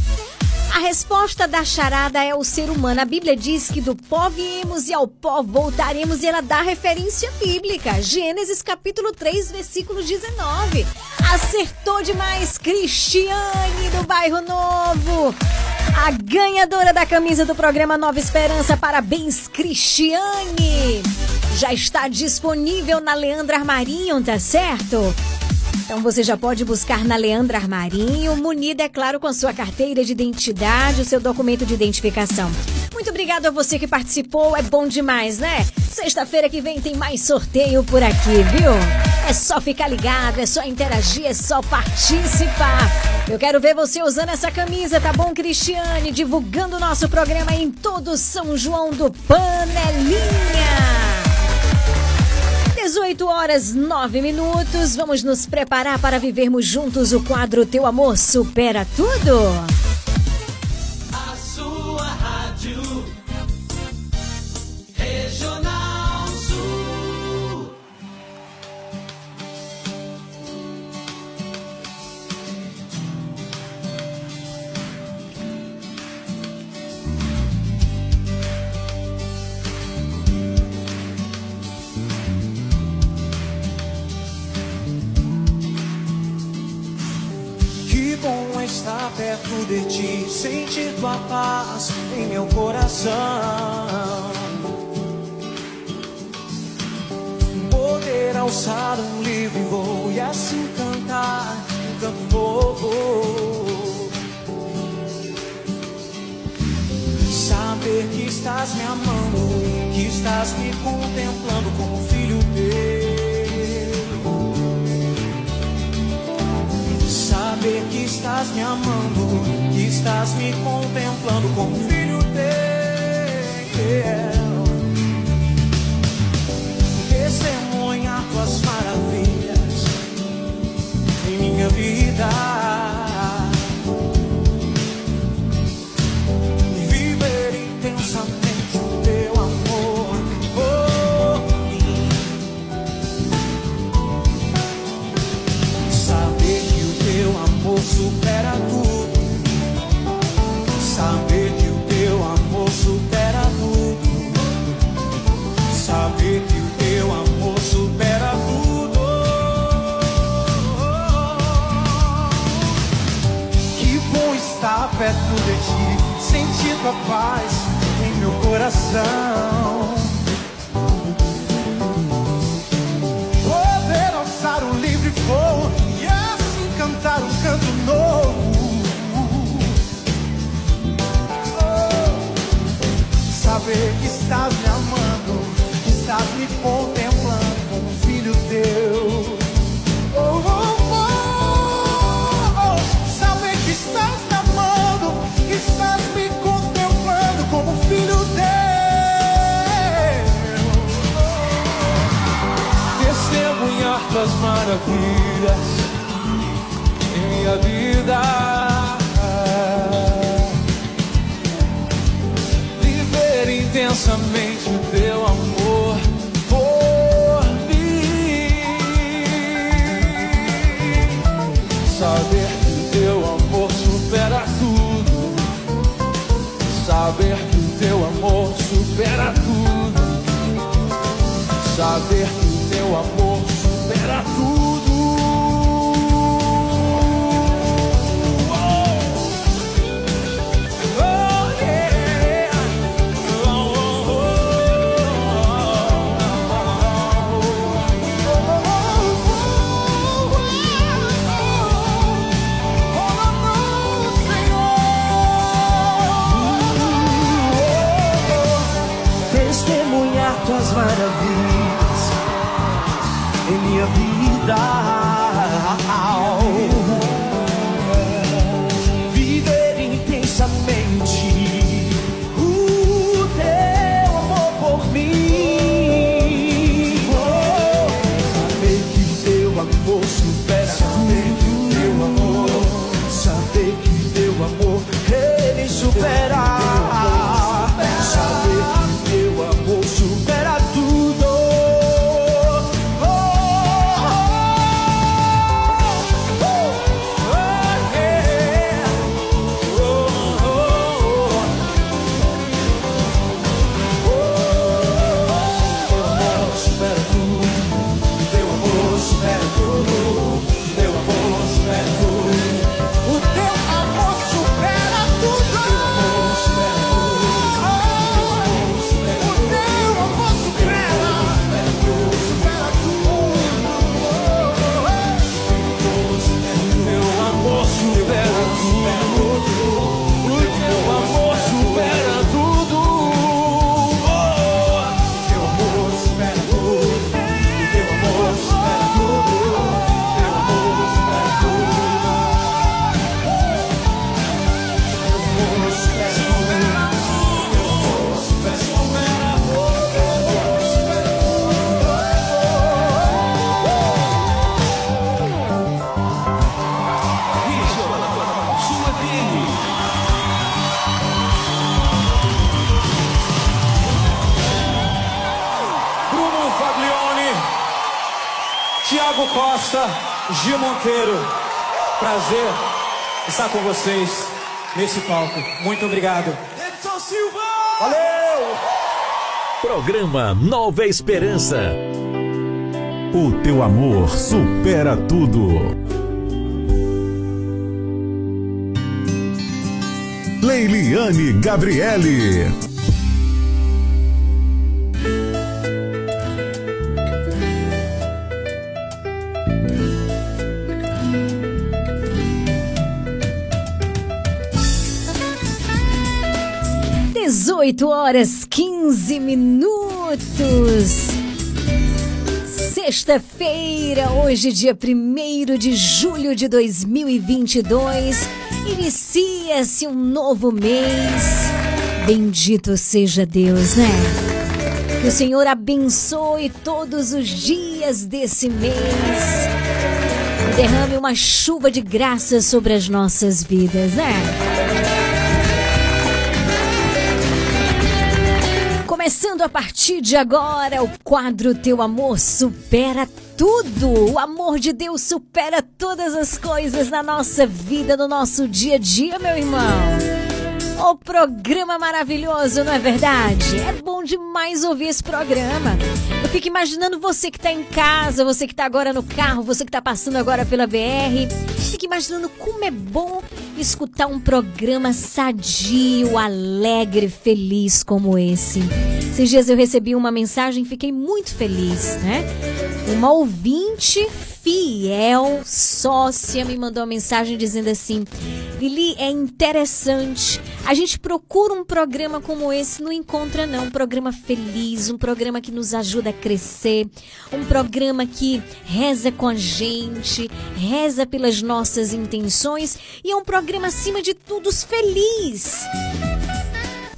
A resposta da charada é o ser humano. A Bíblia diz que do pó viemos e ao pó voltaremos e ela dá referência bíblica. Gênesis capítulo 3, versículo 19. Acertou demais, Cristiane do bairro Novo. A ganhadora da camisa do programa Nova Esperança, parabéns, Cristiane! Já está disponível na Leandra Armarinho, tá certo? Então você já pode buscar na Leandra Armarinho, munida, é claro, com sua carteira de identidade, o seu documento de identificação. Muito obrigado a você que participou, é bom demais, né? Sexta-feira que vem tem mais sorteio por aqui, viu? É só ficar ligado, é só interagir, é só participar. Eu quero ver você usando essa camisa, tá bom, Cristiane? Divulgando o nosso programa em todo São João do Panelinha. 18 horas 9 minutos. Vamos nos preparar para vivermos juntos o quadro Teu Amor Supera Tudo.
Perto de ti, sentir tua paz em meu coração. Poder alçar um livre voo e assim cantar um canto novo. Saber que estás me amando, que estás me contemplando como filho teu. Saber que estás me amando, que estás me contemplando como filho teu. Testemunhar tuas maravilhas em minha vida. Estar perto de ti, sentir tua paz em meu coração. Poder alçar um livre voo e assim cantar um canto novo. Oh, saber que estás me amando, que estás me contemplando como filho teu. Tuas maravilhas em minha vida. Viver intensamente o teu amor por mim. Saber que o teu amor supera tudo. Saber que o teu amor supera tudo. Saber que o teu amor supera
Gil Monteiro. Prazer estar com vocês nesse palco. Muito obrigado. Edson Silva! Valeu!
Programa Nova Esperança.
O teu amor supera tudo. Leiliane Gabriele.
Dezoito horas quinze minutos. Sexta-feira, hoje, dia 1 de julho de 2022, inicia-se um novo mês. Bendito seja Deus, né? Que o Senhor abençoe todos os dias desse mês. Derrame uma chuva de graça sobre as nossas vidas, né? Começando a partir de agora, o quadro Teu Amor Supera Tudo. O amor de Deus supera todas as coisas na nossa vida, no nosso dia a dia, meu irmão. O programa maravilhoso, não é verdade? É bom demais ouvir esse programa. Eu fico imaginando você que está em casa, você que está agora no carro, você que está passando agora pela BR. Fico imaginando como é bom escutar um programa sadio, alegre, feliz como esse. Esses dias eu recebi uma mensagem e fiquei muito feliz, né? Uma ouvinte fiel, sócia, me mandou uma mensagem dizendo assim: Lili, é interessante. A gente procura um programa como esse, não encontra não. Um programa feliz, um programa que nos ajuda a crescer, um programa que reza com a gente, reza pelas nossas intenções e é um programa acima de tudo feliz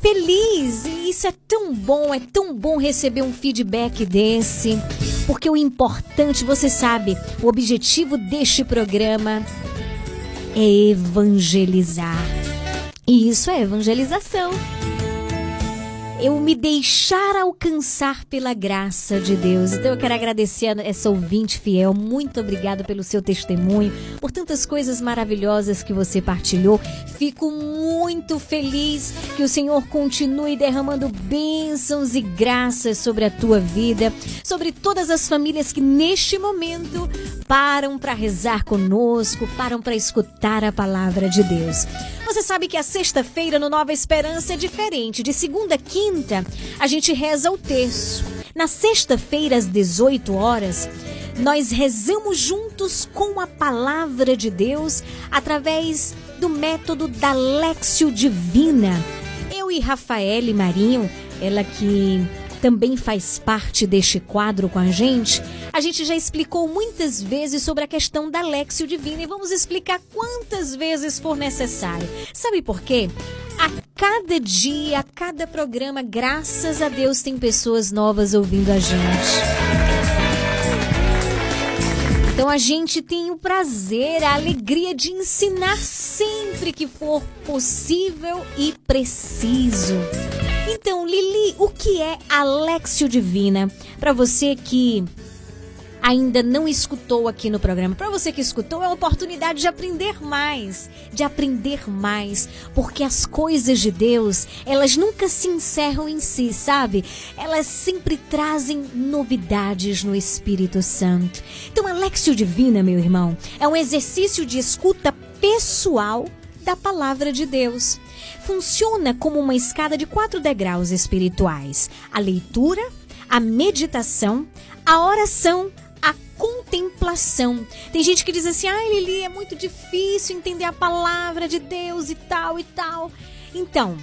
feliz. E isso é tão bom, é tão bom receber um feedback desse. Porque o importante, você sabe, o objetivo deste programa é evangelizar. E isso é evangelização eu me deixar alcançar pela graça de Deus. Então eu quero agradecer a essa ouvinte fiel. Muito obrigada pelo seu testemunho, por tantas coisas maravilhosas que você partilhou. Fico muito feliz que o Senhor continue derramando bênçãos e graças sobre a tua vida, sobre todas as famílias que neste momento param para rezar conosco, param para escutar a palavra de Deus. Você sabe que a sexta-feira no Nova Esperança é diferente. De segunda a quinta, a gente reza o terço. Na sexta-feira, às 18 horas, nós rezamos juntos com a palavra de Deus através do método da Lexio Divina. Eu e Rafael Marinho, ela que também faz parte deste quadro com a gente, a gente já explicou muitas vezes sobre a questão da Lexio Divina e vamos explicar quantas vezes for necessário. Sabe por quê? A cada dia, a cada programa, graças a Deus, tem pessoas novas ouvindo a gente. Então a gente tem o prazer, a alegria de ensinar sempre que for possível e preciso. Então, Lili, o que é a Lexio Divina? Para você que ainda não escutou aqui no programa, para você que escutou, é a oportunidade de aprender mais, de aprender mais, porque as coisas de Deus, elas nunca se encerram em si, sabe? Elas sempre trazem novidades no Espírito Santo. Então, a Lexio Divina, meu irmão, é um exercício de escuta pessoal da palavra de Deus funciona como uma escada de quatro degraus espirituais: a leitura, a meditação, a oração, a contemplação. Tem gente que diz assim: ai, ah, Lili, é muito difícil entender a palavra de Deus e tal e tal. Então,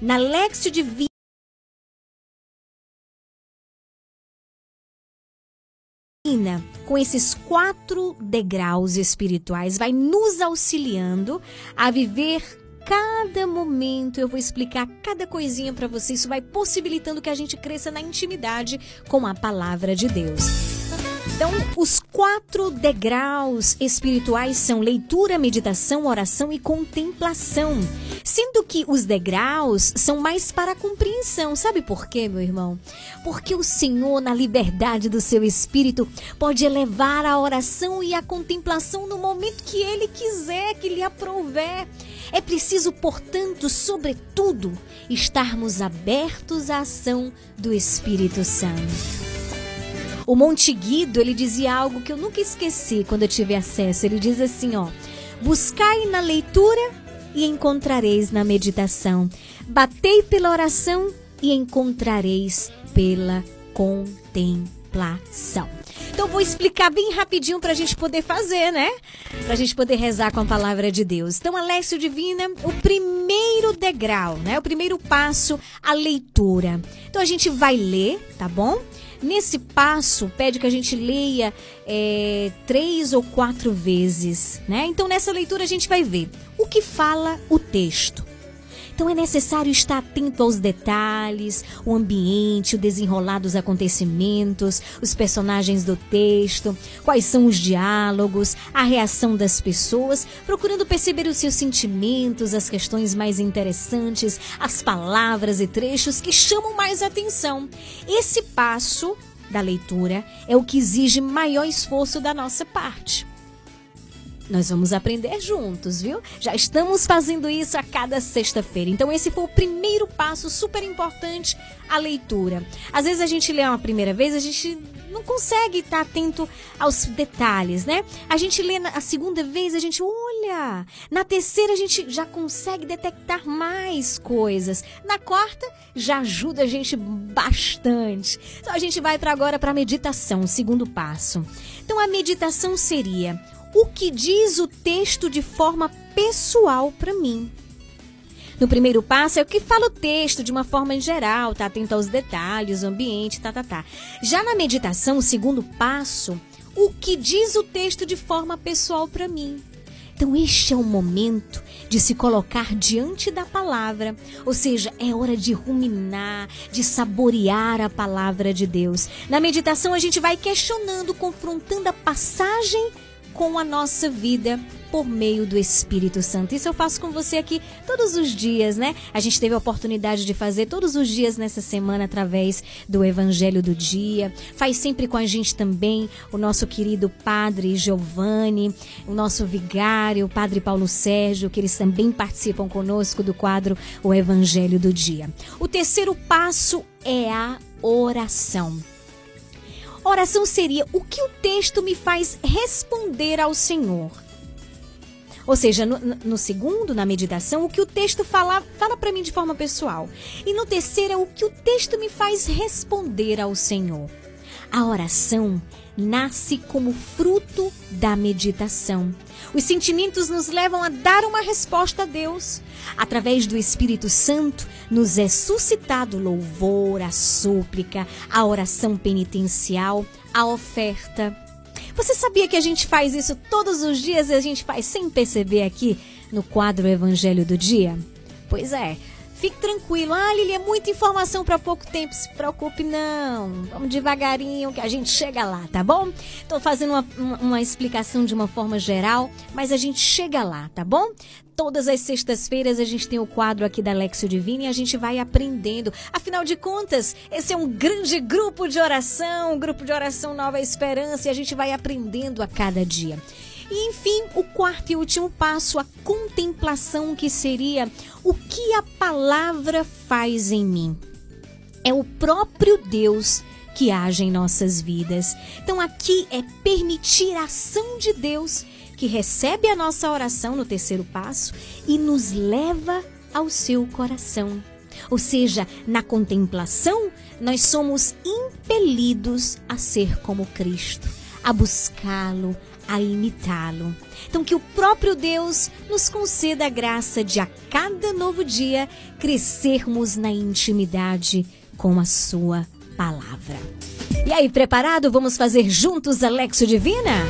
na Lexio Divina, com esses quatro degraus espirituais, vai nos auxiliando a viver cada momento eu vou explicar cada coisinha para você. Isso vai possibilitando que a gente cresça na intimidade com a palavra de Deus. Então, os quatro degraus espirituais são leitura, meditação, oração e contemplação. Sendo que os degraus são mais para a compreensão. Sabe por quê, meu irmão? Porque o Senhor, na liberdade do seu espírito, pode elevar a oração e a contemplação no momento que ele quiser, que lhe aprouver. É preciso, portanto, sobretudo, estarmos abertos à ação do Espírito Santo. O Monte Guido, ele dizia algo que eu nunca esqueci quando eu tive acesso. Ele diz assim, ó: Buscai na leitura e encontrareis na meditação. Batei pela oração e encontrareis pela contemplação. Então vou explicar bem rapidinho para a gente poder fazer, né? Para a gente poder rezar com a palavra de Deus. Então, Alexio Divina, o primeiro degrau, né? O primeiro passo, a leitura. Então a gente vai ler, tá bom? Nesse passo, pede que a gente leia é, três ou quatro vezes, né? Então, nessa leitura, a gente vai ver o que fala o texto. Então é necessário estar atento aos detalhes, o ambiente, o desenrolar dos acontecimentos, os personagens do texto, quais são os diálogos, a reação das pessoas, procurando perceber os seus sentimentos, as questões mais interessantes, as palavras e trechos que chamam mais atenção. Esse passo da leitura é o que exige maior esforço da nossa parte. Nós vamos aprender juntos, viu? Já estamos fazendo isso a cada sexta-feira. Então, esse foi o primeiro passo super importante, a leitura. Às vezes a gente lê uma primeira vez, a gente não consegue estar atento aos detalhes, né? A gente lê a segunda vez, a gente olha. Na terceira, a gente já consegue detectar mais coisas. Na quarta, já ajuda a gente bastante. Então, a gente vai para agora para a meditação, o segundo passo. Então, a meditação seria o que diz o texto de forma pessoal para mim. No primeiro passo é o que fala o texto de uma forma em geral, tá atento aos detalhes, o ambiente, tá, tá, tá. Já na meditação, o segundo passo, o que diz o texto de forma pessoal para mim. Então, este é o momento de se colocar diante da palavra, ou seja, é hora de ruminar, de saborear a palavra de Deus. Na meditação, a gente vai questionando, confrontando a passagem com a nossa vida por meio do Espírito Santo. Isso eu faço com você aqui todos os dias, né? A gente teve a oportunidade de fazer todos os dias nessa semana através do Evangelho do Dia. Faz sempre com a gente também o nosso querido Padre Giovanni, o nosso vigário, o Padre Paulo Sérgio, que eles também participam conosco do quadro O Evangelho do Dia. O terceiro passo é a oração. Oração seria o que o texto me faz responder ao Senhor. Ou seja, no, no, segundo, na meditação, o que o texto fala, fala para mim de forma pessoal. E no terceiro, é o que o texto me faz responder ao Senhor. A oração nasce como fruto da meditação. Os sentimentos nos levam a dar uma resposta a Deus. Através do Espírito Santo, nos é suscitado louvor, a súplica, a oração penitencial, a oferta. Você sabia que a gente faz isso todos os dias e a gente faz sem perceber aqui no quadro Evangelho do Dia? Pois é. Fique tranquilo. Ah, Lili, é muita informação para pouco tempo. Se preocupe, não. Vamos devagarinho que a gente chega lá, tá bom? Estou fazendo uma, uma, uma, explicação de uma forma geral, mas a gente chega lá, tá bom? Todas as sextas-feiras a gente tem o quadro aqui da Lexio Divina e a gente vai aprendendo. Afinal de contas, esse é um grande grupo de oração, um grupo de oração Nova Esperança e a gente vai aprendendo a cada dia. E enfim, o quarto e último passo, a contemplação, que seria o que a palavra faz em mim. É o próprio Deus que age em nossas vidas. Então aqui é permitir a ação de Deus que recebe a nossa oração no terceiro passo e nos leva ao seu coração. Ou seja, na contemplação, nós somos impelidos a ser como Cristo, a buscá-lo, a imitá-lo. Então, que o próprio Deus nos conceda a graça de, a cada novo dia, crescermos na intimidade com a Sua palavra. E aí, preparado? Vamos fazer juntos a Lexo Divina?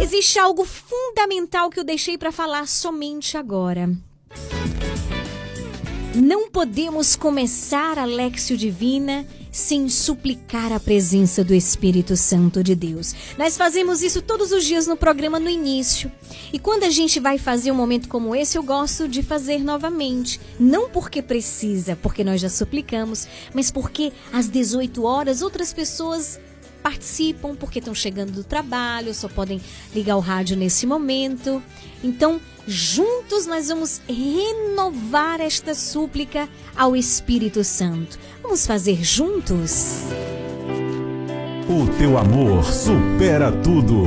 Existe algo fundamental que eu deixei para falar somente agora. Não podemos começar a Lexio Divina sem suplicar a presença do Espírito Santo de Deus. Nós fazemos isso todos os dias no programa no início. E quando a gente vai fazer um momento como esse, eu gosto de fazer novamente. Não porque precisa, porque nós já suplicamos, mas porque às 18 horas outras pessoas participam porque estão chegando do trabalho, só podem ligar o rádio nesse momento. Então, juntos nós vamos renovar esta súplica ao Espírito Santo. Vamos fazer juntos?
O teu amor supera tudo.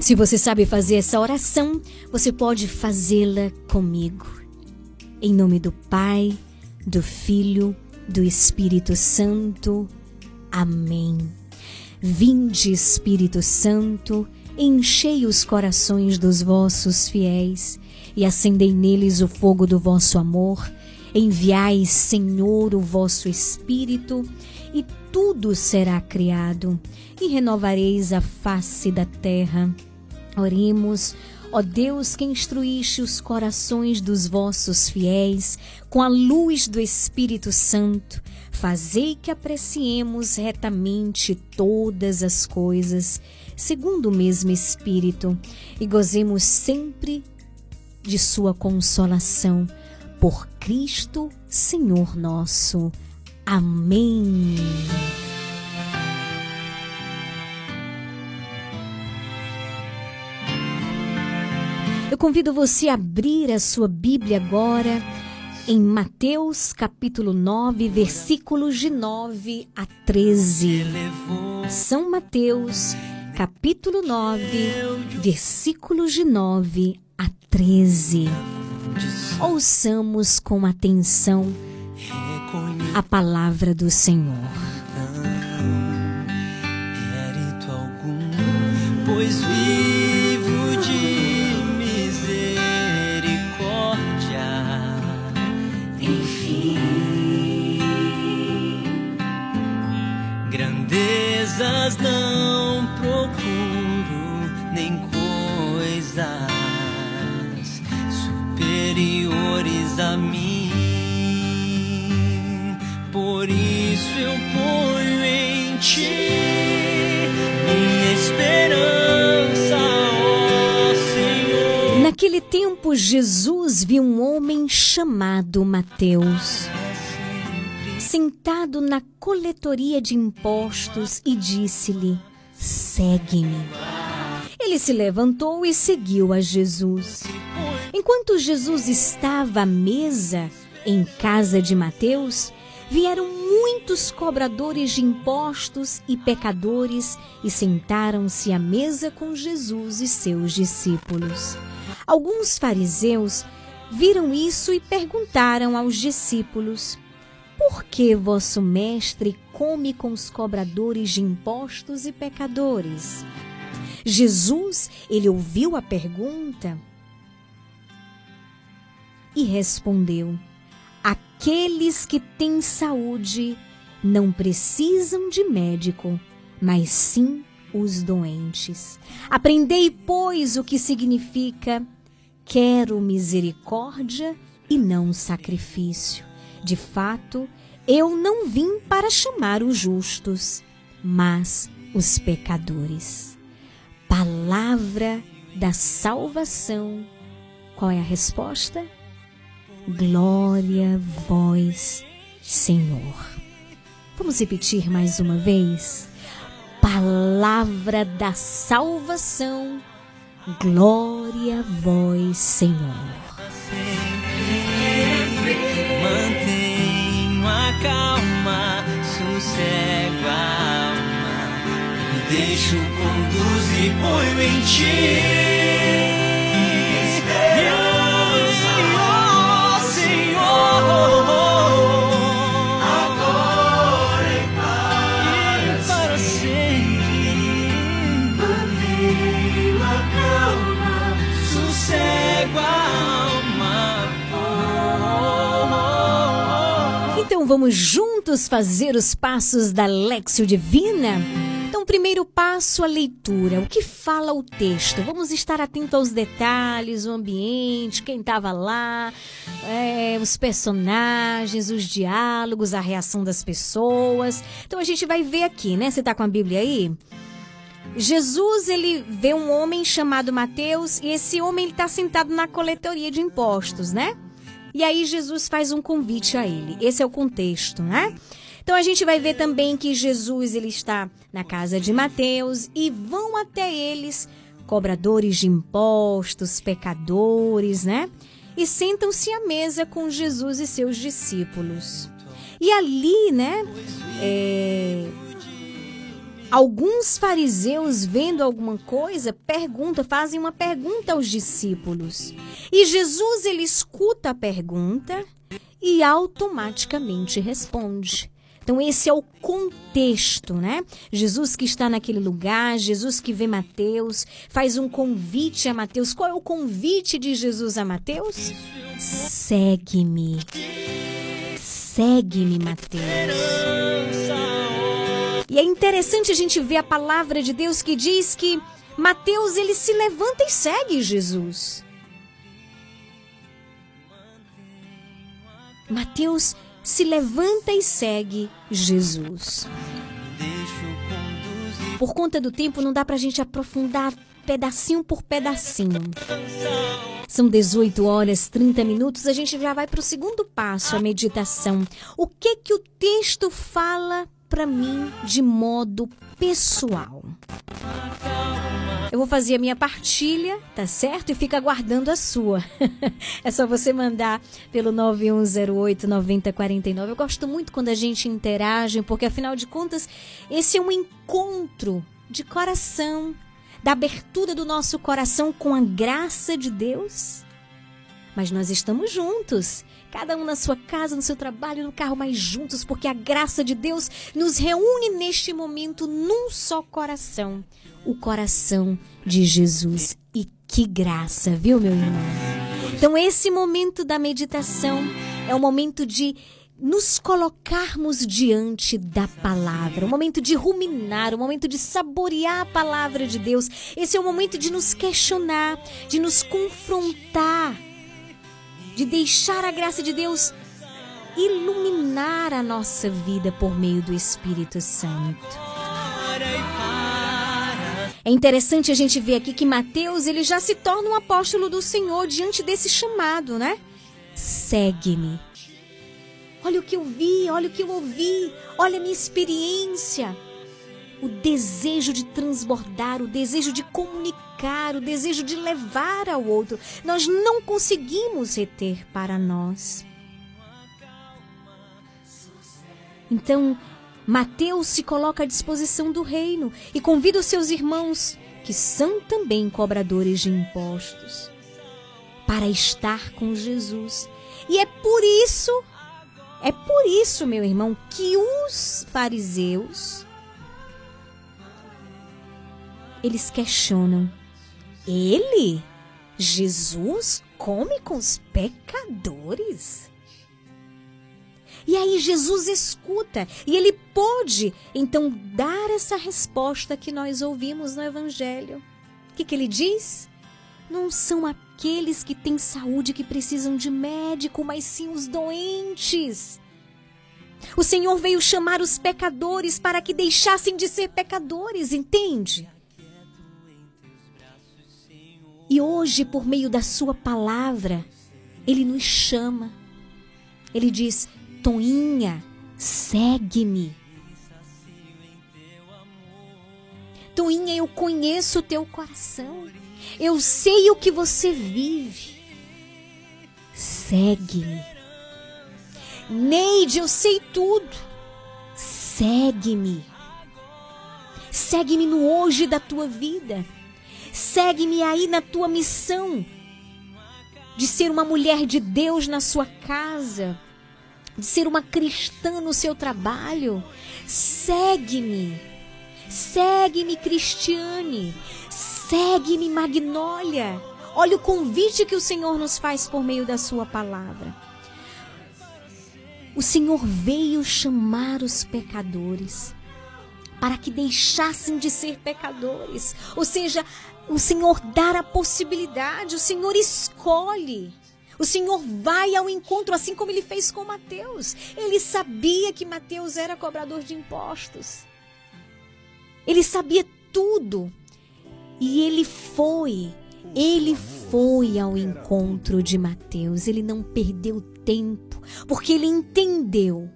Se você sabe fazer essa oração, você pode fazê-la comigo. Em nome do Pai, do Filho, do Espírito Santo. Amém. Vinde, Espírito Santo, enchei os corações dos vossos fiéis e acendei neles o fogo do vosso amor. Enviai, Senhor, o vosso Espírito, e tudo será criado, e renovareis a face da terra. Oremos, ó Deus que instruíste os corações dos vossos fiéis com a luz do Espírito Santo, fazei que apreciemos retamente todas as coisas, segundo o mesmo Espírito, e gozemos sempre de sua consolação. Por Cristo, Senhor nosso. Amém. Eu convido você a abrir a sua Bíblia agora em Mateus capítulo 9, versículos de 9 a 13. São Mateus capítulo 9, versículos de 9 a 13. Ouçamos com atenção a palavra do Senhor.
pois vivo grandezas não procuro, nem coisas superiores a mim. Por isso eu ponho em ti minha esperança, ó Senhor.
Naquele tempo, Jesus viu um homem chamado Mateus, sentado na coletoria de impostos e disse-lhe: Segue-me. Ele se levantou e seguiu a Jesus. Enquanto Jesus estava à mesa em casa de Mateus, vieram muitos cobradores de impostos e pecadores e sentaram-se à mesa com Jesus e seus discípulos. Alguns fariseus viram isso e perguntaram aos discípulos: Por que vosso mestre come com os cobradores de impostos e pecadores? Jesus, ele ouviu a pergunta e respondeu: Aqueles que têm saúde não precisam de médico, mas sim os doentes. Aprendei, pois, o que significa quero misericórdia e não sacrifício. De fato, eu não vim para chamar os justos, mas os pecadores. Palavra da salvação. Qual é a resposta? Glória vós, Senhor. Vamos repetir mais uma vez? Palavra da salvação. Glória a vós, Senhor.
Mantenho a calma, sossego a alma, me deixo conduzir, ponho em ti.
Vamos juntos fazer os passos da Lexio Divina? Então primeiro passo, a leitura. O que fala o texto? Vamos estar atentos aos detalhes, o ambiente, quem estava lá, é, os personagens, os diálogos, a reação das pessoas. Então, a gente vai ver aqui, né? Você está com a Bíblia aí? Jesus ele vê um homem chamado Mateus e esse homem está sentado na coletoria de impostos, né? E aí Jesus faz um convite a ele. Esse é o contexto, né? Então a gente vai ver também que Jesus ele está na casa de Mateus e vão até eles cobradores de impostos, pecadores, né? E sentam-se à mesa com Jesus e seus discípulos. E ali, né? É, Alguns fariseus, vendo alguma coisa, perguntam, fazem uma pergunta aos discípulos. E Jesus ele escuta a pergunta e automaticamente responde. Então esse é o contexto, né? Jesus que está naquele lugar, Jesus que vê Mateus, faz um convite a Mateus. Qual é o convite de Jesus a Mateus? Segue-me. Segue-me, Mateus. E é interessante a gente ver a palavra de Deus que diz que Mateus ele se levanta e segue Jesus. Mateus se levanta e segue Jesus. Por conta do tempo, não dá pra gente aprofundar pedacinho por pedacinho. São 18 horas 30 minutos, a gente já vai para o segundo passo, a meditação. O que que o texto fala para mim de modo pessoal. Eu vou fazer a minha partilha, tá certo? E fica aguardando a sua. é só você mandar pelo 9108 9049. Eu gosto muito quando a gente interage, porque afinal de contas, esse é um encontro de coração, da abertura do nosso coração com a graça de Deus. Mas nós estamos juntos cada um na sua casa, no seu trabalho, no carro, mas juntos, porque a graça de Deus nos reúne neste momento num só coração o coração de Jesus. E que graça, viu, meu irmão? Então, esse momento da meditação é o momento de nos colocarmos diante da palavra, o momento de ruminar, o momento de saborear a palavra de Deus. Esse é o momento de nos questionar, de nos confrontar de deixar a graça de Deus iluminar a nossa vida por meio do Espírito Santo. É interessante a gente ver aqui que Mateus ele já se torna um apóstolo do Senhor diante desse chamado, né? Segue-me. Olha o que eu vi, olha o que eu ouvi, olha a minha experiência. O desejo de transbordar, o desejo de comunicar o desejo de levar ao outro. Nós não conseguimos reter para nós. Então, Mateus se coloca à disposição do reino e convida os seus irmãos, que são também cobradores de impostos, para estar com Jesus. E é por isso, é por isso, meu irmão, que os fariseus eles questionam ele, Jesus, come com os pecadores? E aí Jesus escuta e ele pode então dar essa resposta que nós ouvimos no Evangelho. O que, que ele diz? Não são aqueles que têm saúde que precisam de médico, mas sim os doentes. O Senhor veio chamar os pecadores para que deixassem de ser pecadores, entende? E hoje, por meio da Sua palavra, Ele nos chama. Ele diz: Toinha, segue-me. Toinha, eu conheço o teu coração. Eu sei o que você vive. Segue-me. Neide, eu sei tudo. Segue-me. Segue-me no hoje da tua vida. Segue-me aí na tua missão de ser uma mulher de Deus na sua casa, de ser uma cristã no seu trabalho. Segue-me. Segue-me, Cristiane. Segue-me, Magnólia. Olha o convite que o Senhor nos faz por meio da sua palavra. O Senhor veio chamar os pecadores para que deixassem de ser pecadores. Ou seja, o Senhor dá a possibilidade, o Senhor escolhe. O Senhor vai ao encontro, assim como ele fez com Mateus. Ele sabia que Mateus era cobrador de impostos. Ele sabia tudo. E ele foi, ele foi ao encontro de Mateus. Ele não perdeu tempo, porque ele entendeu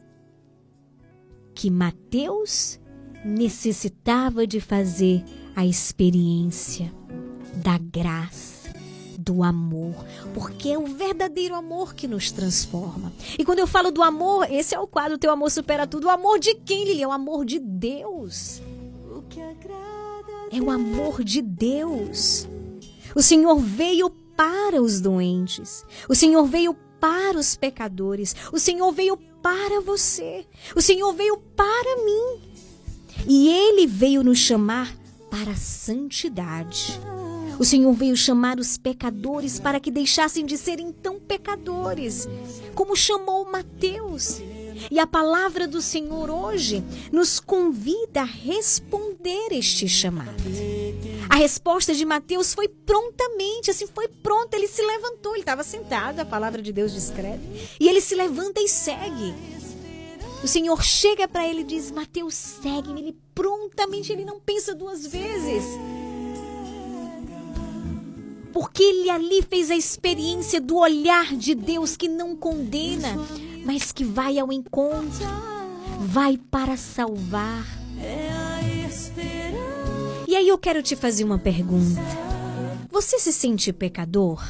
que Mateus necessitava de fazer a experiência da graça, do amor, porque é o verdadeiro amor que nos transforma. E quando eu falo do amor, esse é o quadro Teu Amor Supera Tudo. O amor de quem, Lili? É o amor de Deus. É o amor de Deus. O Senhor veio para os doentes. O Senhor veio para os pecadores. O Senhor veio para você. O Senhor veio para mim. E ele veio nos chamar para a santidade. O Senhor veio chamar os pecadores para que deixassem de serem tão pecadores, como chamou Mateus. E a palavra do Senhor hoje nos convida a responder este chamado. A resposta de Mateus foi prontamente, assim, foi pronta. Ele se levantou, ele estava sentado, a palavra de Deus descreve, e ele se levanta e segue. O Senhor chega para ele e diz: Mateus, segue-me. Ele prontamente, ele não pensa duas vezes. Porque ele ali fez a experiência do olhar de Deus que não condena, mas que vai ao encontro, vai para salvar. E aí eu quero te fazer uma pergunta. Você se sente pecador?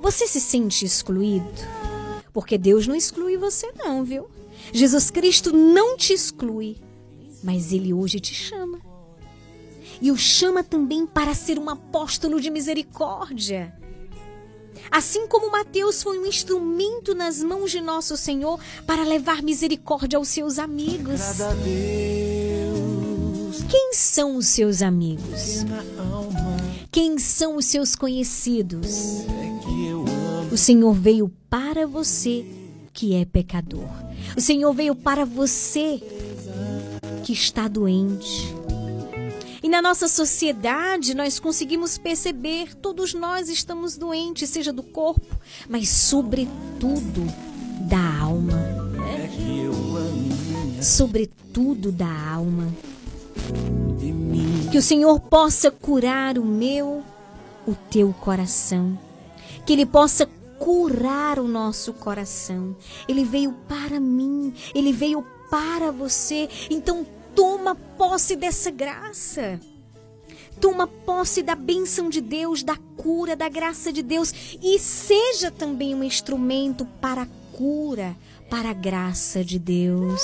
Você se sente excluído? Porque Deus não exclui você não, viu? Jesus Cristo não te exclui, mas ele hoje te chama. E o chama também para ser um apóstolo de misericórdia. Assim como Mateus foi um instrumento nas mãos de nosso Senhor para levar misericórdia aos seus amigos. Quem são os seus amigos? Quem são os seus conhecidos? O Senhor veio para você que é pecador. O Senhor veio para você que está doente. E na nossa sociedade nós conseguimos perceber, todos nós estamos doentes, seja do corpo, mas sobretudo da alma. Sobretudo da alma. Que o Senhor possa curar o meu, o teu coração. Que Ele possa curar o nosso coração. Ele veio para mim, ele veio para você. Então toma posse dessa graça. Toma posse da bênção de Deus, da cura, da graça de Deus e seja também um instrumento para a cura, para a graça de Deus.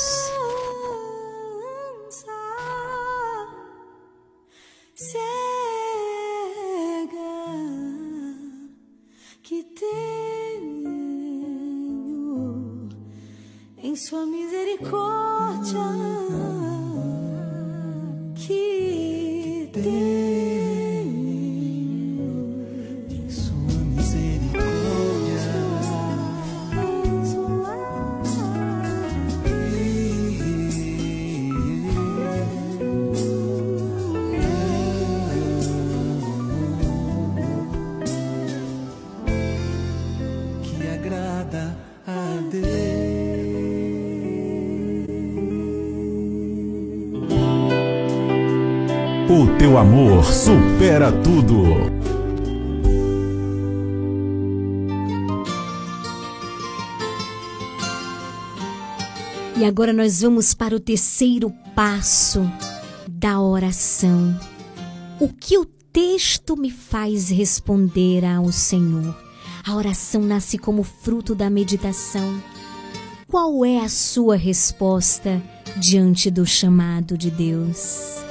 Amor supera tudo.
E agora nós vamos para o terceiro passo da oração. O que o texto me faz responder ao Senhor? A oração nasce como fruto da meditação. Qual é a sua resposta diante do chamado de Deus?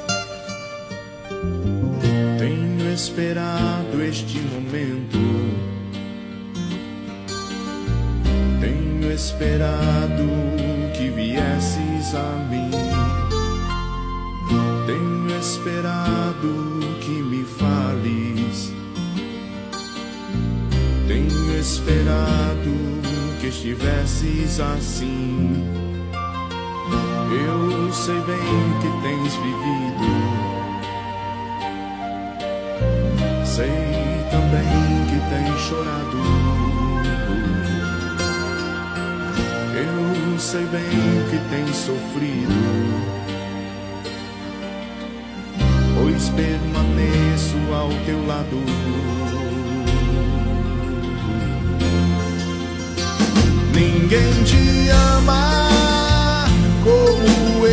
Esperado este momento. Tenho esperado que viesses a mim. Tenho esperado que me fales. Tenho esperado que estivesses assim.
Eu sei bem que tens vivido. Sei também que tens chorado. Eu sei bem que tens sofrido. Pois permaneço ao teu lado. Ninguém te ama como eu.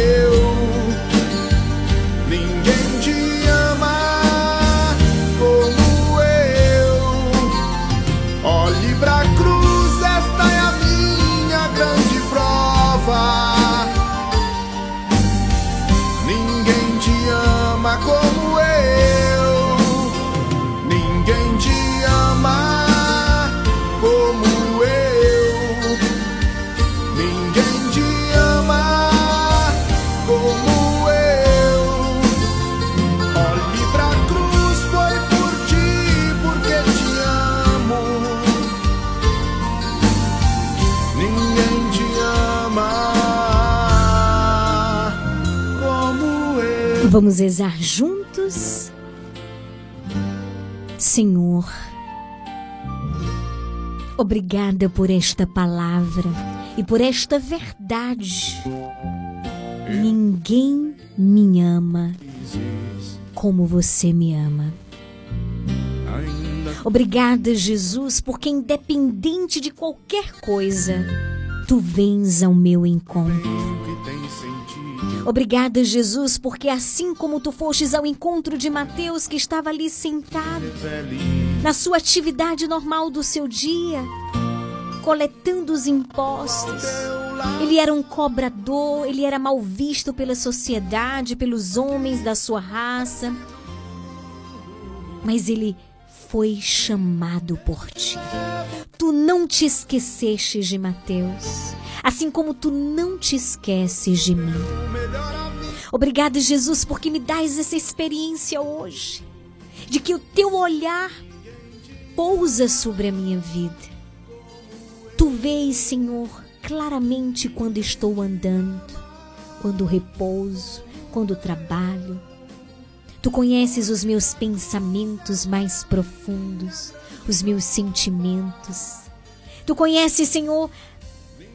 Vamos rezar juntos? Senhor, obrigada por esta palavra e por esta verdade. Ninguém me ama como você me ama. Obrigada, Jesus, porque independente de qualquer coisa, tu vens ao meu encontro. Obrigada, Jesus, porque assim como tu fostes ao encontro de Mateus, que estava ali sentado, na sua atividade normal do seu dia, coletando os impostos. Ele era um cobrador, ele era mal visto pela sociedade, pelos homens da sua raça. Mas ele foi chamado por ti. Tu não te esquecestes de Mateus, assim como tu não te esqueces de mim. Obrigada, Jesus, porque me dás essa experiência hoje, de que o teu olhar pousa sobre a minha vida. Tu vês, Senhor, claramente quando estou andando, quando repouso, quando trabalho. Tu conheces os meus pensamentos mais profundos, os meus sentimentos. Tu conheces, Senhor,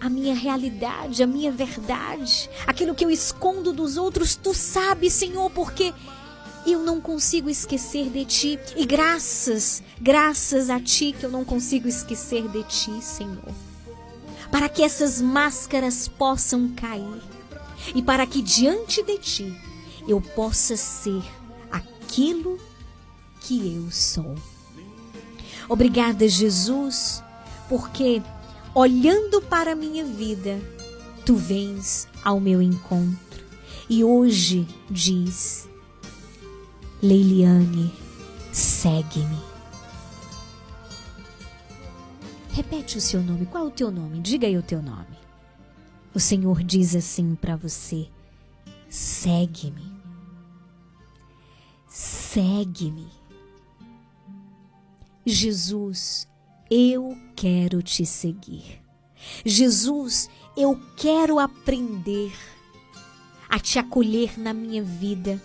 a minha realidade, a minha verdade, aquilo que eu escondo dos outros. Tu sabes, Senhor, porque eu não consigo esquecer de ti. E graças, graças a ti que eu não consigo esquecer de ti, Senhor. Para que essas máscaras possam cair e para que diante de ti eu possa ser aquilo que eu sou. Obrigada, Jesus, porque olhando para a minha vida, tu vens ao meu encontro. E hoje diz: Leiliane, segue-me. Repete o seu nome. Qual é o teu nome? Diga aí o teu nome. O Senhor diz assim para você: segue-me. Segue-me. Jesus, eu quero te seguir. Jesus, eu quero aprender a te acolher na minha vida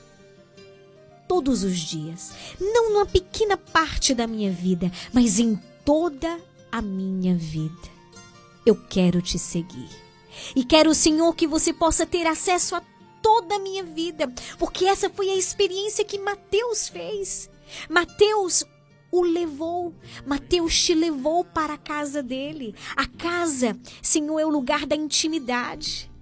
todos os dias. Não numa pequena parte da minha vida, mas em toda a minha vida. Eu quero te seguir. E quero, Senhor, que você possa ter acesso a toda a minha vida, porque essa foi a experiência que Mateus fez. Mateus o levou. Mateus te levou para a casa dele. A casa, Senhor, é o lugar da intimidade.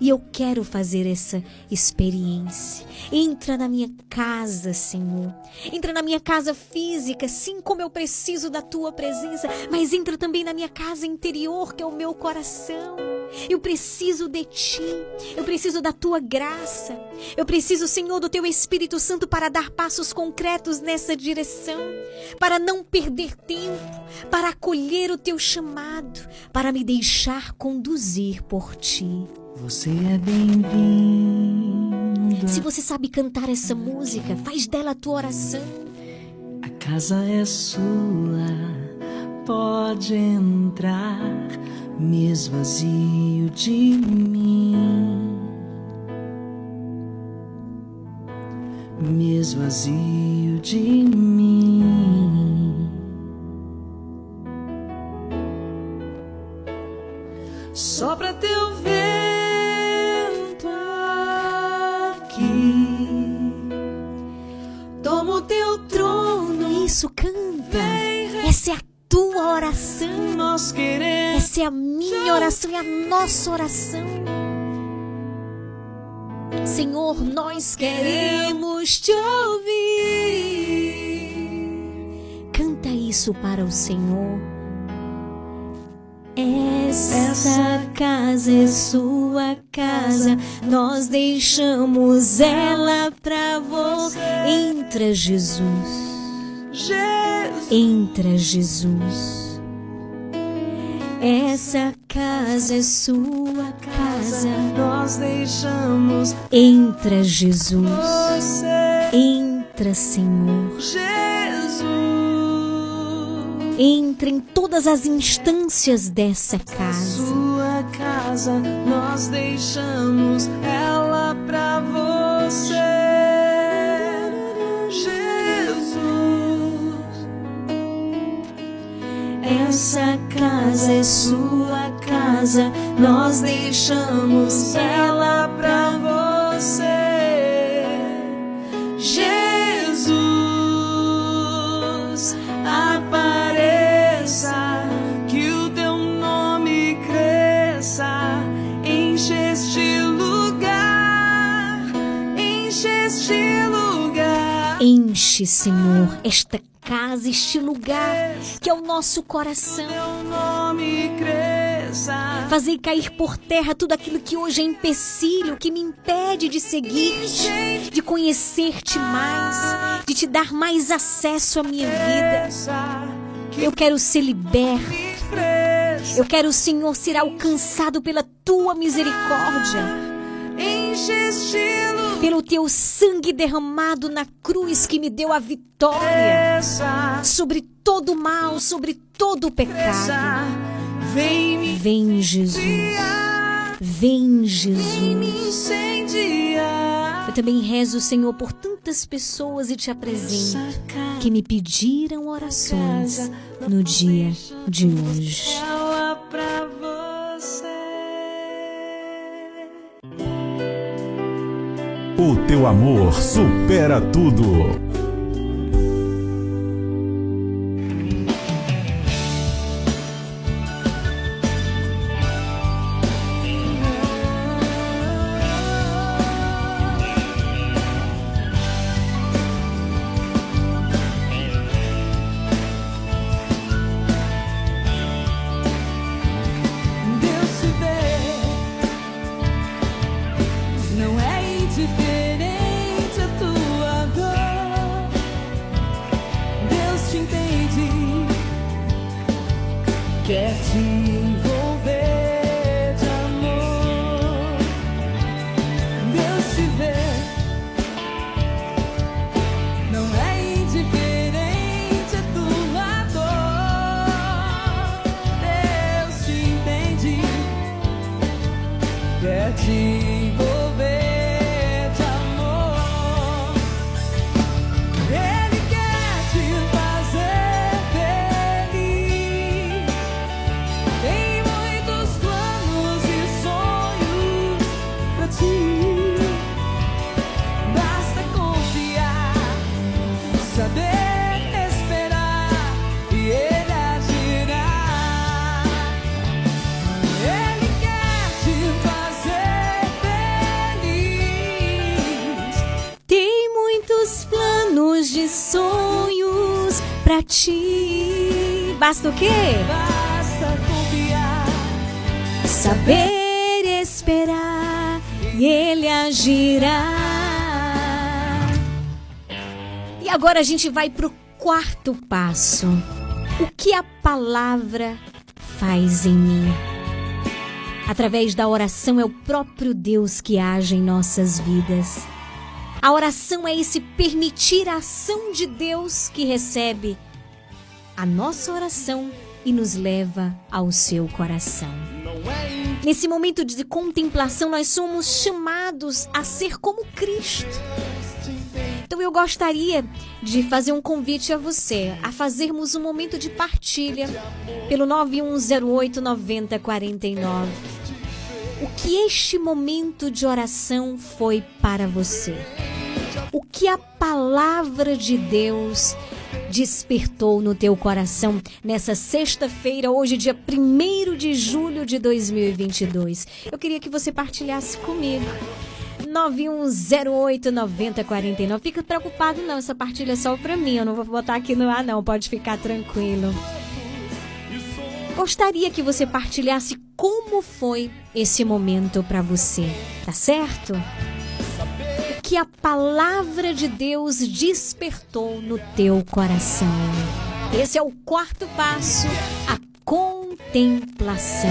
E eu quero fazer essa experiência. Entra na minha casa, Senhor. Entra na minha casa física, sim, como eu preciso da tua presença, mas entra também na minha casa interior, que é o meu coração. Eu preciso de ti. Eu preciso da tua graça. Eu preciso, Senhor, do teu Espírito Santo para dar passos concretos nessa direção, para não perder tempo, para acolher o teu chamado, para me deixar conduzir por ti.
Você é bem-vindo.
Se você sabe cantar essa música, faz dela a tua oração.
A casa é sua, pode entrar.
me esvazio de mim, me esvazio de mim. Sopra teu vento toma o teu trono.
Isso, canta. Essa é a tua oração.
Nós queremos.
Essa é a minha oração e a nossa oração. Senhor, nós queremos te ouvir. Canta isso para o Senhor. Essa casa é sua casa, nós deixamos ela pra você. Entra, Jesus. Entra, Jesus. Essa casa é sua casa,
nós deixamos.
Entra, Jesus. Entra, Senhor.
Jesus.
Entra em todas as instâncias dessa casa.
Sua casa, nós deixamos ela pra você. Jesus. Essa casa é sua casa, nós deixamos ela pra você. Jesus, Enche,
Senhor, esta casa, este lugar que é o nosso coração. Fazei cair por terra tudo aquilo que hoje é empecilho, que me impede de seguir-te, de conhecer-te mais, de te dar mais acesso à minha vida. Eu quero ser liberto. Eu quero, Senhor, ser alcançado pela tua misericórdia. Pelo teu sangue derramado na cruz que me deu a vitória sobre todo o mal, sobre todo o pecado.
Vem,
Vem, Jesus. Vem, Jesus. Eu também rezo, Senhor, por tantas pessoas e te apresento que me pediram orações no dia de hoje.
O teu amor supera tudo.
Pra ti. Basta
o quê?
Basta confiar,
Saber esperar e ele agirá. E agora a gente vai pro quarto passo. O que a palavra faz em mim? Através da oração é o próprio Deus que age em nossas vidas. A oração é esse permitir a ação de Deus que recebe a nossa oração e nos leva ao seu coração. Nesse momento de contemplação, nós somos chamados a ser como Cristo. Então eu gostaria de fazer um convite a você a fazermos um momento de partilha pelo 9108 9049. O que este momento de oração foi para você? O que a palavra de Deus despertou no teu coração nessa sexta-feira, hoje, dia 1 de julho de 2022. Eu queria que você partilhasse comigo. 91089049. Fica preocupado não, essa partilha é só para mim, eu não vou botar aqui no ar não, pode ficar tranquilo. Gostaria que você partilhasse como foi esse momento para você, tá certo? que a palavra de Deus despertou no teu coração. Esse é o quarto passo, a contemplação.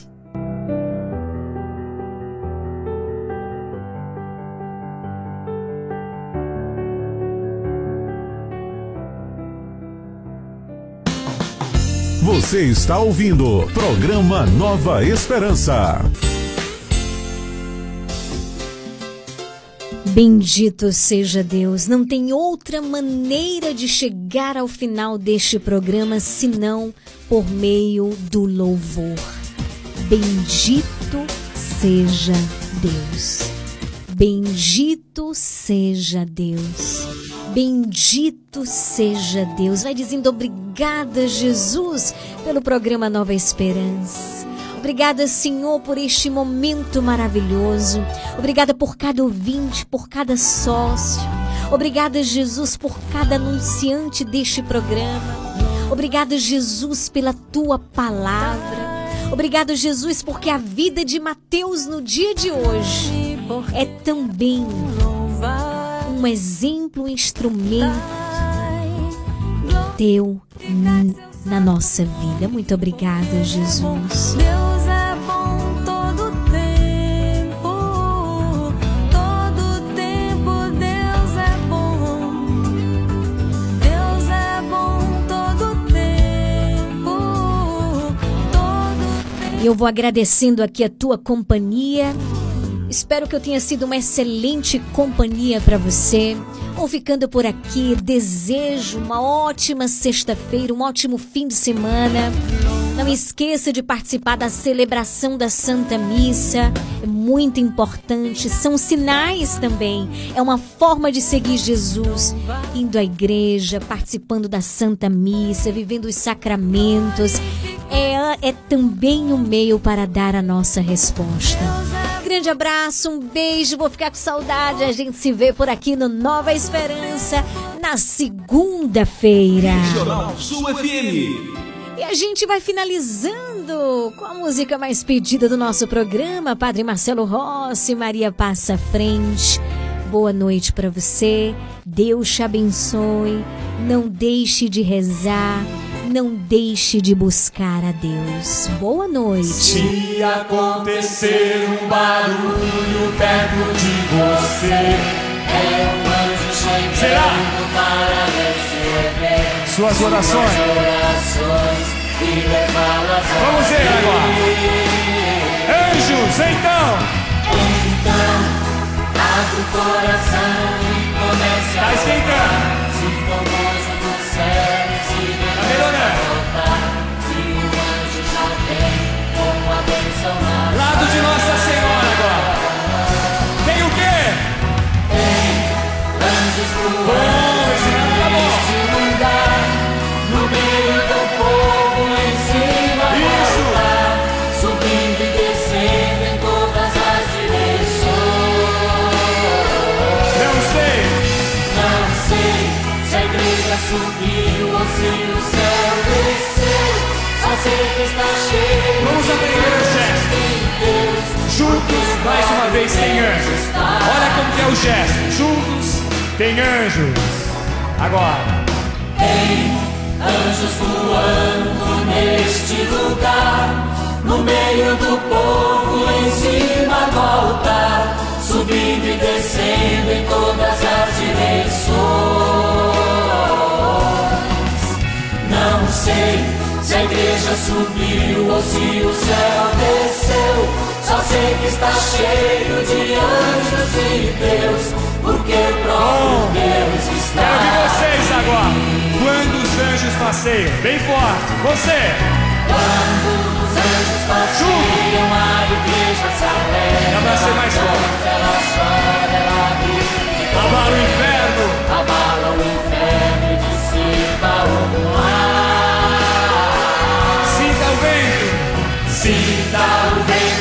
Você está ouvindo programa Nova Esperança.
Bendito seja Deus, não tem outra maneira de chegar ao final deste programa senão por meio do louvor. Bendito seja Deus. Bendito seja Deus. Bendito seja Deus. Vai dizendo obrigada, Jesus, pelo programa Nova Esperança. Obrigada, Senhor, por este momento maravilhoso. Obrigada por cada ouvinte, por cada sócio. Obrigada, Jesus, por cada anunciante deste programa. Obrigada, Jesus, pela tua palavra. Obrigado, Jesus, porque a vida de Mateus no dia de hoje é também um exemplo, um instrumento teu na nossa vida. Muito obrigada, Jesus.
Deus é bom todo tempo, todo tempo Deus é bom. Deus é bom todo tempo, todo tempo.
E eu vou agradecendo aqui a tua companhia. Espero que eu tenha sido uma excelente companhia para você. Vou ficando por aqui. Desejo uma ótima sexta-feira, um ótimo fim de semana. Não esqueça de participar da celebração da Santa Missa. É muito importante. São sinais também. É uma forma de seguir Jesus. Indo à igreja, participando da Santa Missa, vivendo os sacramentos é, é também um meio para dar a nossa resposta. Grande abraço, um beijo, vou ficar com saudade. A gente se vê por aqui no Nova Esperança na segunda-feira.
Regional Sul FM.
E a gente vai finalizando com a música mais pedida do nosso programa, Padre Marcelo Rossi, Maria Passa Frente. Boa noite para você. Deus te abençoe. Não deixe de rezar. Não deixe de buscar a Deus. Boa noite.
Se acontecer um barulho perto de você, é um anjo chegando
Será?
para receber
Suas orações.
suas orações e levá-las a
Vamos ver agora. Anjos, então.
Então, abre o coração e comece
Tá
a
esquentando.
orar. Sinta o gozo do céu
Bom,
voando
esse lado tá bom. Vez, tem anjos. Olha como que é o gesto. Juntos, tem anjos. Agora.
Tem anjos voando neste lugar, no meio do povo, em cima do altar, subindo e descendo em todas as direções. Não sei se a igreja subiu ou se o céu desceu. Sei que está cheio de anjos de Deus, porque o próprio Deus está.
Quero ver vocês agora. Quando os anjos passeiam. Bem forte. Você.
Quando os anjos passeiam, a igreja se alegra.
Dá pra ser mais forte.
Ela chora, ela grita.
Abala o inferno.
Abala o inferno e dissipa o mar.
Sinta o vento.
Sinta o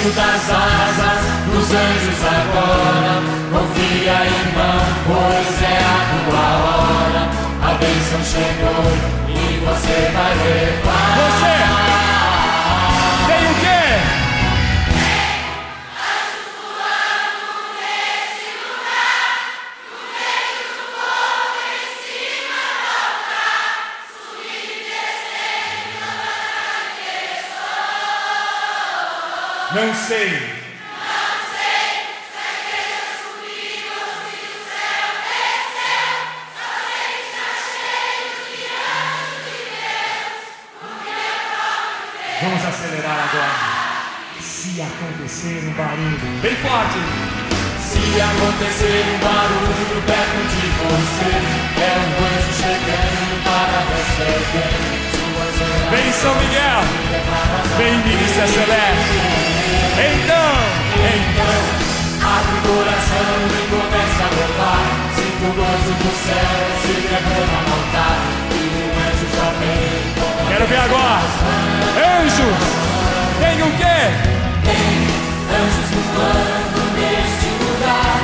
das asas dos anjos agora. Confia, irmão, pois é a tua hora. A bênção chegou e você vai levar.
Você. Não sei. Vamos acelerar agora. Se acontecer um barulho bem forte.
Se acontecer um barulho perto de você, é um anjo chegando para orações.
Vem São Miguel. Vem milícia celeste. Então,
Então, abre o coração e começa a louvar. Sinta o gozo do céu se derrama no altar. E o anjo já vem a
quero ver agora. Anjos. Tem o quê?
Anjos voando neste lugar,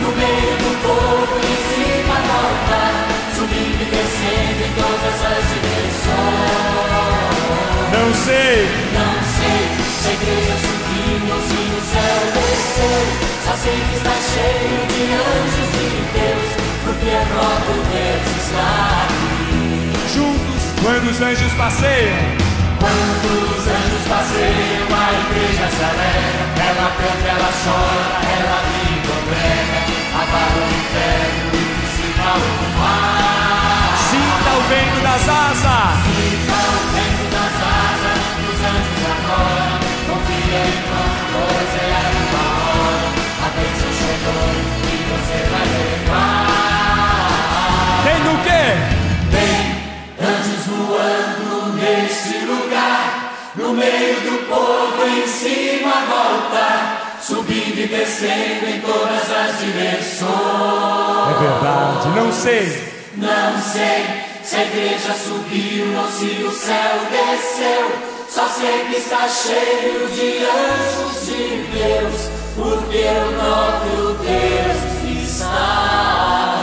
no meio do povo, em cima do altar, subindo e descendo em todas as direções.
Não sei.
Não sei se a igreja se o céu desceu, só sei que está cheio de anjos de Deus, porque o próprio Deus está aqui.
Juntos, quando os anjos passeiam.
Quando os anjos passeiam, a igreja se alegra. Ela canta, ela chora, ela ri e congrega. Abala o inferno e dissipa o mar.
Sinta o vento das asas.
Sinta o vento descendo em todas as direções.
É verdade, não sei.
Não sei se a igreja subiu ou se o céu desceu,
só sei que está cheio de anjos de Deus, porque o próprio Deus está.